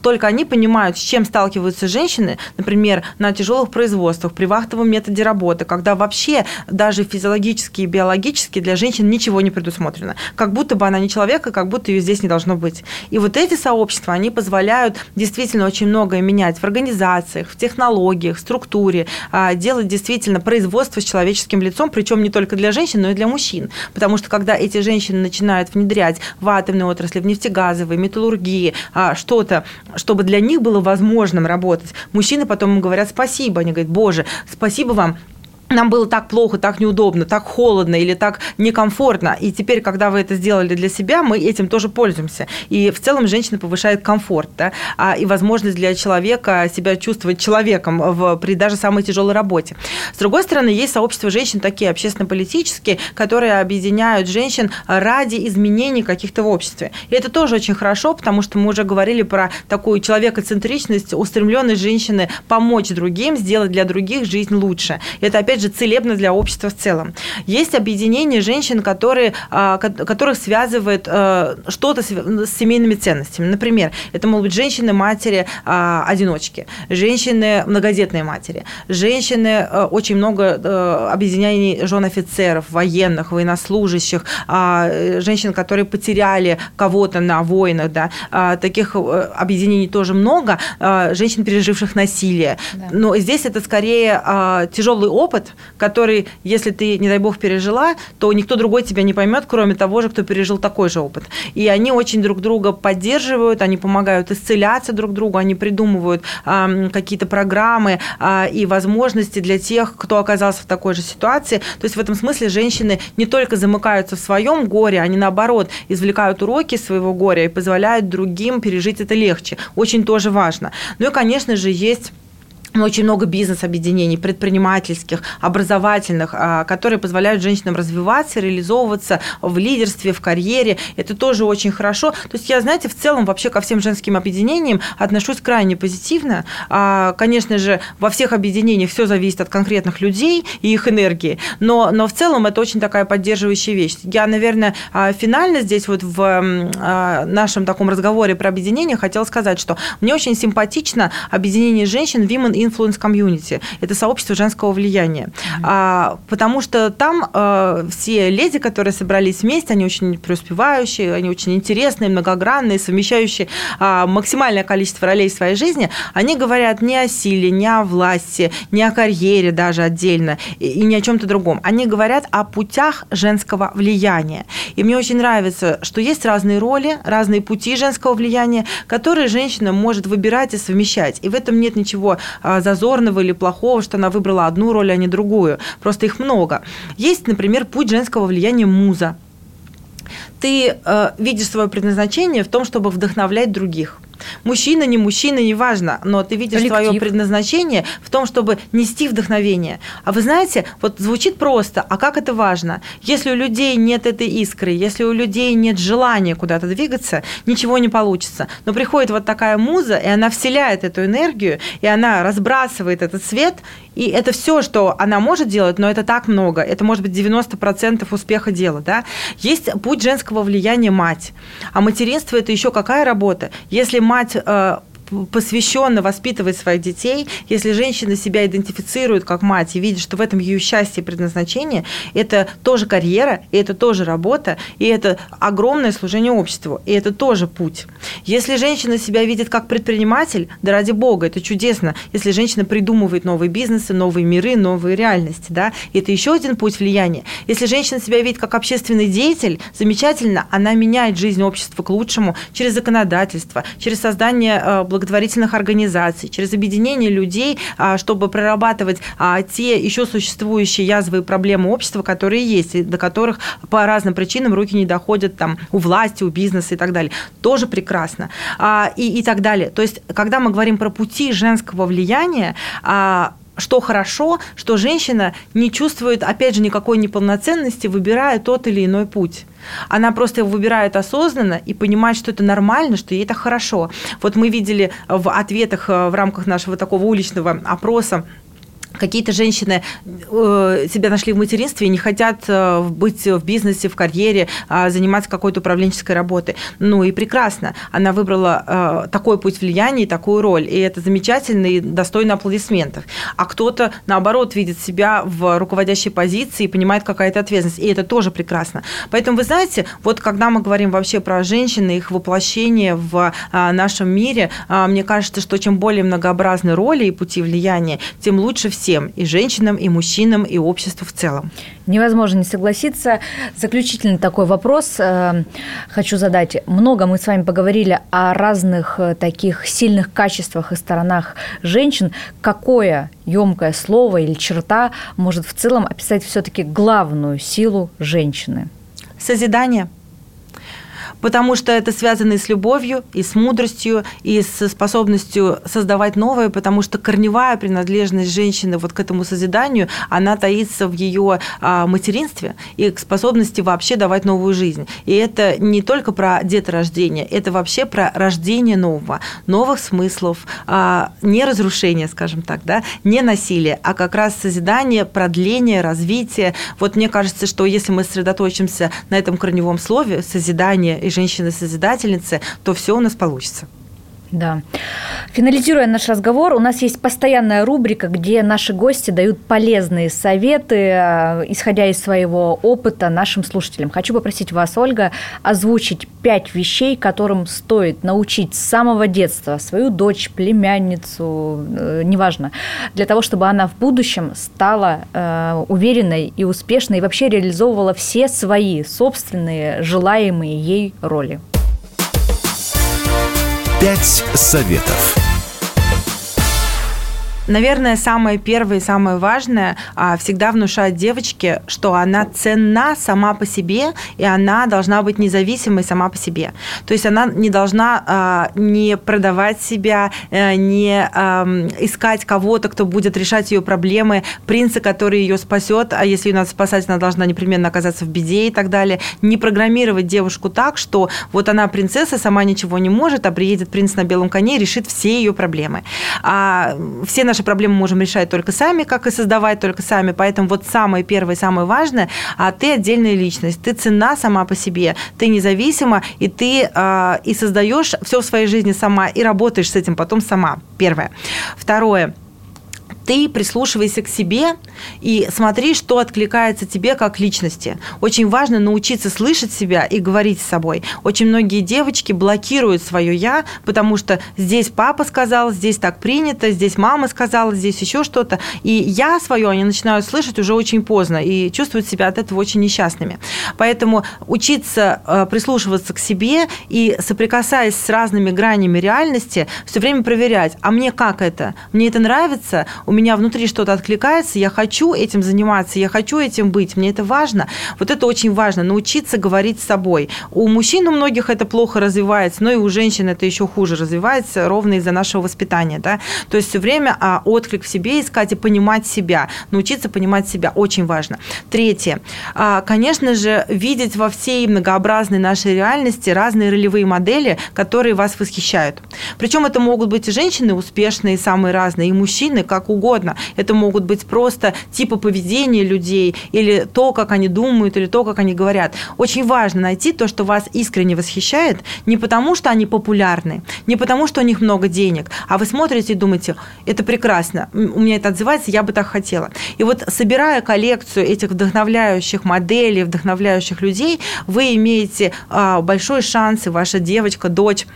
только они понимают, с чем сталкиваются женщины, например, на тяжелых производствах, при вахтовом методе работы, когда вообще даже физиологические биологические биологически для женщин ничего не предусмотрено. Как будто бы она не человек, и как будто ее здесь не должно быть. И вот эти сообщества, они позволяют действительно очень многое менять в организациях, в технологиях, в структуре, а, делать действительно производство с человеческим лицом, причем не только для женщин, но и для мужчин. Потому что когда эти женщины начинают внедрять в атомной отрасли, в нефтегазовой, металлургии а, что-то, чтобы для них было возможным работать, мужчины потом им говорят спасибо. Они говорят, боже, спасибо вам, нам было так плохо, так неудобно, так холодно или так некомфортно. И теперь, когда вы это сделали для себя, мы этим тоже пользуемся. И в целом женщина повышает комфорт да, а, и возможность для человека себя чувствовать человеком в, при даже самой тяжелой работе. С другой стороны, есть сообщества женщин такие общественно-политические, которые объединяют женщин ради изменений каких-то в обществе. И это тоже очень хорошо, потому что мы уже говорили про такую человекоцентричность, устремленность женщины помочь другим, сделать для других жизнь лучше. Это, опять же, же, целебно для общества в целом. Есть объединение женщин, которые, а, которых связывает э, что-то с семейными ценностями. Например, это могут быть женщины-матери а, одиночки, женщины многодетные матери, женщины, э, очень много э, объединений жен офицеров, военных, военнослужащих, а, женщин, которые потеряли кого-то на войнах, да, таких объединений тоже много, женщин, переживших насилие. Да. Но здесь это скорее тяжелый опыт, который, если ты, не дай бог, пережила, то никто другой тебя не поймет, кроме того же, кто пережил такой же опыт. И они очень друг друга поддерживают, они помогают исцеляться друг другу, они придумывают э, какие-то программы э, и возможности для тех, кто оказался в такой же ситуации. То есть в этом смысле женщины не только замыкаются в своем горе, они наоборот извлекают уроки своего горя и позволяют другим пережить это легче. Очень тоже важно. Ну и, конечно же, есть очень много бизнес-объединений, предпринимательских, образовательных, а, которые позволяют женщинам развиваться, реализовываться в лидерстве, в карьере. Это тоже очень хорошо. То есть я, знаете, в целом вообще ко всем женским объединениям отношусь крайне позитивно. А, конечно же, во всех объединениях все зависит от конкретных людей и их энергии, но, но в целом это очень такая поддерживающая вещь. Я, наверное, а, финально здесь вот в нашем таком разговоре про объединение хотела сказать, что мне очень симпатично объединение женщин Women Influence Community. Это сообщество женского влияния. Mm-hmm. А, потому что там а, все леди, которые собрались вместе, они очень преуспевающие, они очень интересные, многогранные, совмещающие а, максимальное количество ролей в своей жизни. Они говорят не о силе, не о власти, не о карьере даже отдельно и, и не о чем-то другом. Они говорят о путях женского влияния. И мне очень нравится, что есть разные роли, разные пути женского влияния, которые женщина может выбирать и совмещать. И в этом нет ничего а, зазорного или плохого, что она выбрала одну роль, а не другую. Просто их много. Есть, например, путь женского влияния муза. Ты э, видишь свое предназначение в том, чтобы вдохновлять других. Мужчина, не мужчина, неважно, но ты видишь Коллектив. свое предназначение в том, чтобы нести вдохновение. А вы знаете, вот звучит просто, а как это важно? Если у людей нет этой искры, если у людей нет желания куда-то двигаться, ничего не получится. Но приходит вот такая муза, и она вселяет эту энергию, и она разбрасывает этот свет, и это все, что она может делать, но это так много. Это может быть 90% успеха дела. Да? Есть путь женского влияния мать. А материнство – это еще какая работа? Если мать э, посвященно воспитывать своих детей, если женщина себя идентифицирует как мать и видит, что в этом ее счастье и предназначение, это тоже карьера, и это тоже работа, и это огромное служение обществу, и это тоже путь. Если женщина себя видит как предприниматель, да ради бога, это чудесно, если женщина придумывает новые бизнесы, новые миры, новые реальности, да, это еще один путь влияния. Если женщина себя видит как общественный деятель, замечательно, она меняет жизнь общества к лучшему через законодательство, через создание э, благотворительных организаций, через объединение людей, а, чтобы прорабатывать а, те еще существующие язвы и проблемы общества, которые есть, и до которых по разным причинам руки не доходят там, у власти, у бизнеса и так далее. Тоже прекрасно. А, и, и так далее. То есть, когда мы говорим про пути женского влияния, что хорошо, что женщина не чувствует, опять же, никакой неполноценности, выбирая тот или иной путь. Она просто его выбирает осознанно и понимает, что это нормально, что ей это хорошо. Вот мы видели в ответах э, в рамках нашего такого уличного опроса Какие-то женщины э, себя нашли в материнстве и не хотят э, быть в бизнесе, в карьере, а заниматься какой-то управленческой работой. Ну и прекрасно. Она выбрала э, такой путь влияния и такую роль. И это замечательно и достойно аплодисментов. А кто-то, наоборот, видит себя в руководящей позиции и понимает какая-то ответственность. И это тоже прекрасно. Поэтому, вы знаете, вот когда мы говорим вообще про женщин и их воплощение в нашем мире, мне кажется, что чем более многообразны роли и пути влияния, тем лучше всем всем, и женщинам, и мужчинам, и обществу в целом. Невозможно не согласиться. Заключительный такой вопрос э, хочу задать. Много мы с вами поговорили о разных э, таких сильных качествах и сторонах женщин. Какое емкое слово или черта может в целом описать все-таки главную силу женщины? Созидание – потому что это связано и с любовью, и с мудростью, и с способностью создавать новое, потому что корневая принадлежность женщины вот к этому созиданию, она таится в ее а, материнстве и к способности вообще давать новую жизнь. И это не только про деторождение, это вообще про рождение нового, новых смыслов, а, не разрушение, скажем так, да, не насилие, а как раз созидание, продление, развитие. Вот мне кажется, что если мы сосредоточимся на этом корневом слове созидание и женщины-созидательницы, то все у нас получится. Да. Финализируя наш разговор, у нас есть постоянная рубрика, где наши гости дают полезные советы, э, исходя из своего опыта нашим слушателям. Хочу попросить вас, Ольга, озвучить пять вещей, которым стоит научить с самого детства свою дочь, племянницу, э, неважно, для того, чтобы она в будущем стала э, уверенной и успешной и вообще реализовывала все свои собственные желаемые ей роли. Пять советов. Наверное, самое первое и самое важное а, всегда внушать девочке, что она ценна сама по себе, и она должна быть независимой сама по себе. То есть она не должна а, не продавать себя, э, не искать кого-то, кто будет решать ее проблемы, принца, который ее спасет, а если ее надо спасать, она должна непременно оказаться в беде и так далее. Не программировать девушку так, что вот она принцесса, сама ничего не может, а приедет принц на белом коне и решит все ее проблемы. А все наши проблемы можем решать только сами, как и создавать только сами. Поэтому вот самое первое, самое важное, а ты отдельная личность, ты цена сама по себе, ты независима, и ты э, и создаешь все в своей жизни сама, и работаешь с этим потом сама. Первое. Второе ты прислушивайся к себе и смотри, что откликается тебе как личности. Очень важно научиться слышать себя и говорить с собой. Очень многие девочки блокируют свое «я», потому что здесь папа сказал, здесь так принято, здесь мама сказала, здесь еще что-то. И «я» свое они начинают слышать уже очень поздно и чувствуют себя от этого очень несчастными. Поэтому учиться э, прислушиваться к себе и соприкасаясь с разными гранями реальности, все время проверять, а мне как это? Мне это нравится? У меня внутри что-то откликается, я хочу этим заниматься, я хочу этим быть, мне это важно. Вот это очень важно, научиться говорить с собой. У мужчин у многих это плохо развивается, но и у женщин это еще хуже развивается, ровно из-за нашего воспитания. Да? То есть все время а, отклик в себе искать и понимать себя, научиться понимать себя очень важно. Третье. А, конечно же, видеть во всей многообразной нашей реальности разные ролевые модели, которые вас восхищают. Причем это могут быть и женщины успешные, самые разные, и мужчины, как угодно угодно. Это могут быть просто типы поведения людей или то, как они думают, или то, как они говорят. Очень важно найти то, что вас искренне восхищает, не потому, что они популярны, не потому, что у них много денег, а вы смотрите и думаете, это прекрасно, у меня это отзывается, я бы так хотела. И вот собирая коллекцию этих вдохновляющих моделей, вдохновляющих людей, вы имеете а, большой шанс, и ваша девочка, дочь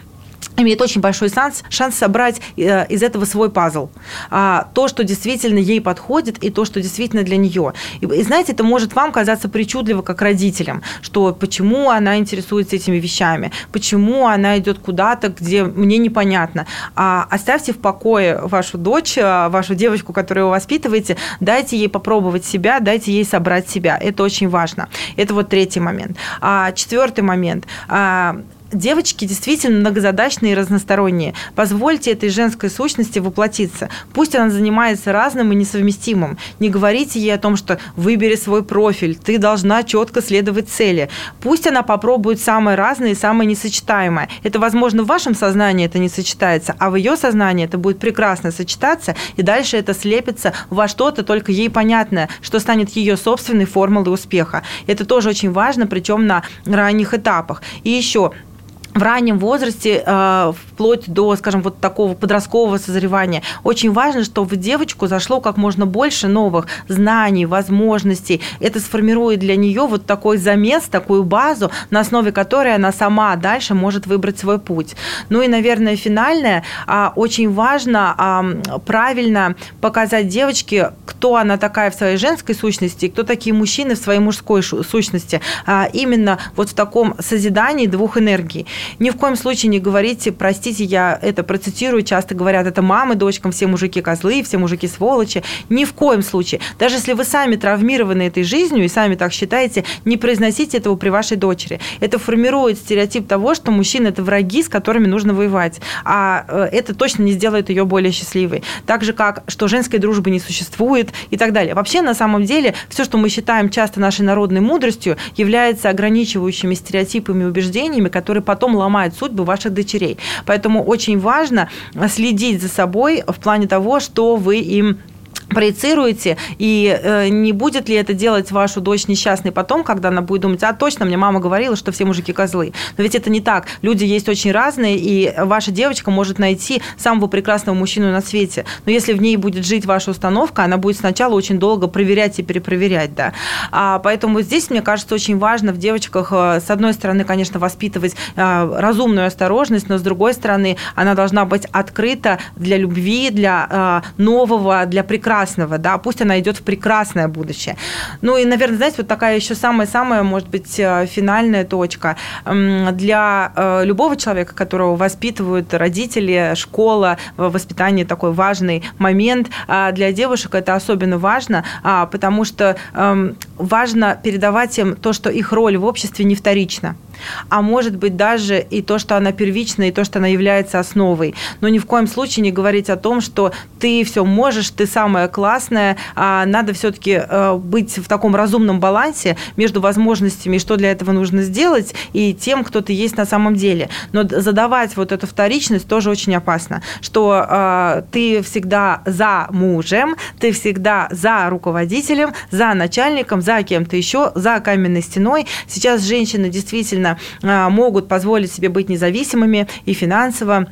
имеет очень большой шанс, шанс собрать э, из этого свой пазл. А, то, что действительно ей подходит, и то, что действительно для нее. И, и знаете, это может вам казаться причудливо как родителям, что почему она интересуется этими вещами, почему она идет куда-то, где мне непонятно. А оставьте в покое вашу дочь, э, вашу девочку, которую вы воспитываете, дайте ей попробовать себя, дайте ей собрать себя. Это очень важно. Это вот третий момент. А, четвертый момент. А, девочки действительно многозадачные и разносторонние. Позвольте этой женской сущности воплотиться. Пусть она занимается разным и несовместимым. Не говорите ей о том, что выбери свой профиль, ты должна четко следовать цели. Пусть она попробует самое разное и самое несочетаемое. Это, возможно, в вашем сознании это не сочетается, а в ее сознании это будет прекрасно сочетаться, и дальше это слепится во что-то только ей понятное, что станет ее собственной формулой успеха. Это тоже очень важно, причем на ранних этапах. И еще в раннем возрасте, э, вплоть до, скажем, вот такого подросткового созревания, очень важно, чтобы в девочку зашло как можно больше новых знаний, возможностей. Это сформирует для нее вот такой замес, такую базу, на основе которой она сама дальше может выбрать свой путь. Ну и, наверное, финальное, а, очень важно правильно показать девочке, кто она такая в своей женской сущности, кто такие мужчины в своей мужской сущности. А, именно вот в таком созидании двух энергий. Ни в коем случае не говорите, простите, я это процитирую, часто говорят, это мамы дочкам, все мужики козлы, все мужики сволочи. Ни в коем случае. Даже если вы сами травмированы этой жизнью и сами так считаете, не произносите этого при вашей дочери. Это формирует стереотип того, что мужчины – это враги, с которыми нужно воевать. А э, это точно не сделает ее более счастливой. Так же, как, что женской дружбы не существует и так далее. Вообще, на самом деле, все, что мы считаем часто нашей народной мудростью, является ограничивающими стереотипами и убеждениями, которые потом ломают судьбы ваших дочерей. Поэтому очень важно следить за собой в плане того, что вы им проецируете, и э, не будет ли это делать вашу дочь несчастной потом, когда она будет думать, а точно, мне мама говорила, что все мужики козлы. Но ведь это не так. Люди есть очень разные, и ваша девочка может найти самого прекрасного мужчину на свете. Но если в ней будет жить ваша установка, она будет сначала очень долго проверять и перепроверять. Да. А, поэтому здесь, мне кажется, очень важно в девочках, э, с одной стороны, конечно, воспитывать э, разумную осторожность, но с другой стороны, она должна быть открыта для любви, для э, нового, для прекрасного прекрасного, да, пусть она идет в прекрасное будущее. Ну и, наверное, знаете, вот такая еще самая-самая, может быть, э, финальная точка для э, любого человека, которого воспитывают родители, школа, воспитание такой важный момент. А для девушек это особенно важно, а, потому что важно передавать им то, что их роль в обществе не вторична а может быть даже и то, что она первична, и то, что она является основой. Но ни в коем случае не говорить о том, что ты все можешь, ты самая классная, а надо все-таки э, быть в таком разумном балансе между возможностями, что для этого нужно сделать, и тем, кто ты есть на самом деле. Но задавать вот эту вторичность тоже очень опасно, что э, ты всегда за мужем, ты всегда за руководителем, за начальником, за кем-то еще, за каменной стеной. Сейчас женщины действительно а, могут позволить себе быть независимыми и финансово,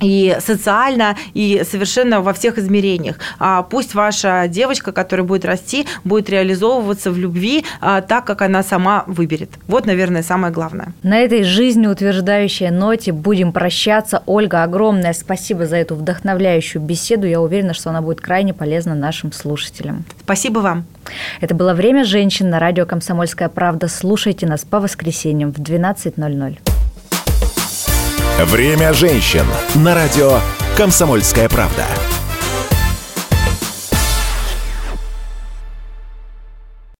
и социально, и совершенно во всех измерениях. А пусть ваша девочка, которая будет расти, будет реализовываться в любви а, так, как она сама выберет. Вот, наверное, самое главное. На этой жизнеутверждающей ноте будем прощаться. Ольга, огромное спасибо за эту вдохновляющую беседу. Я уверена, что она будет крайне полезна нашим слушателям. Спасибо вам. Это было «Время женщин» на радио «Комсомольская правда». Слушайте нас по воскресеньям в 12.00. Время женщин на радио «Комсомольская правда».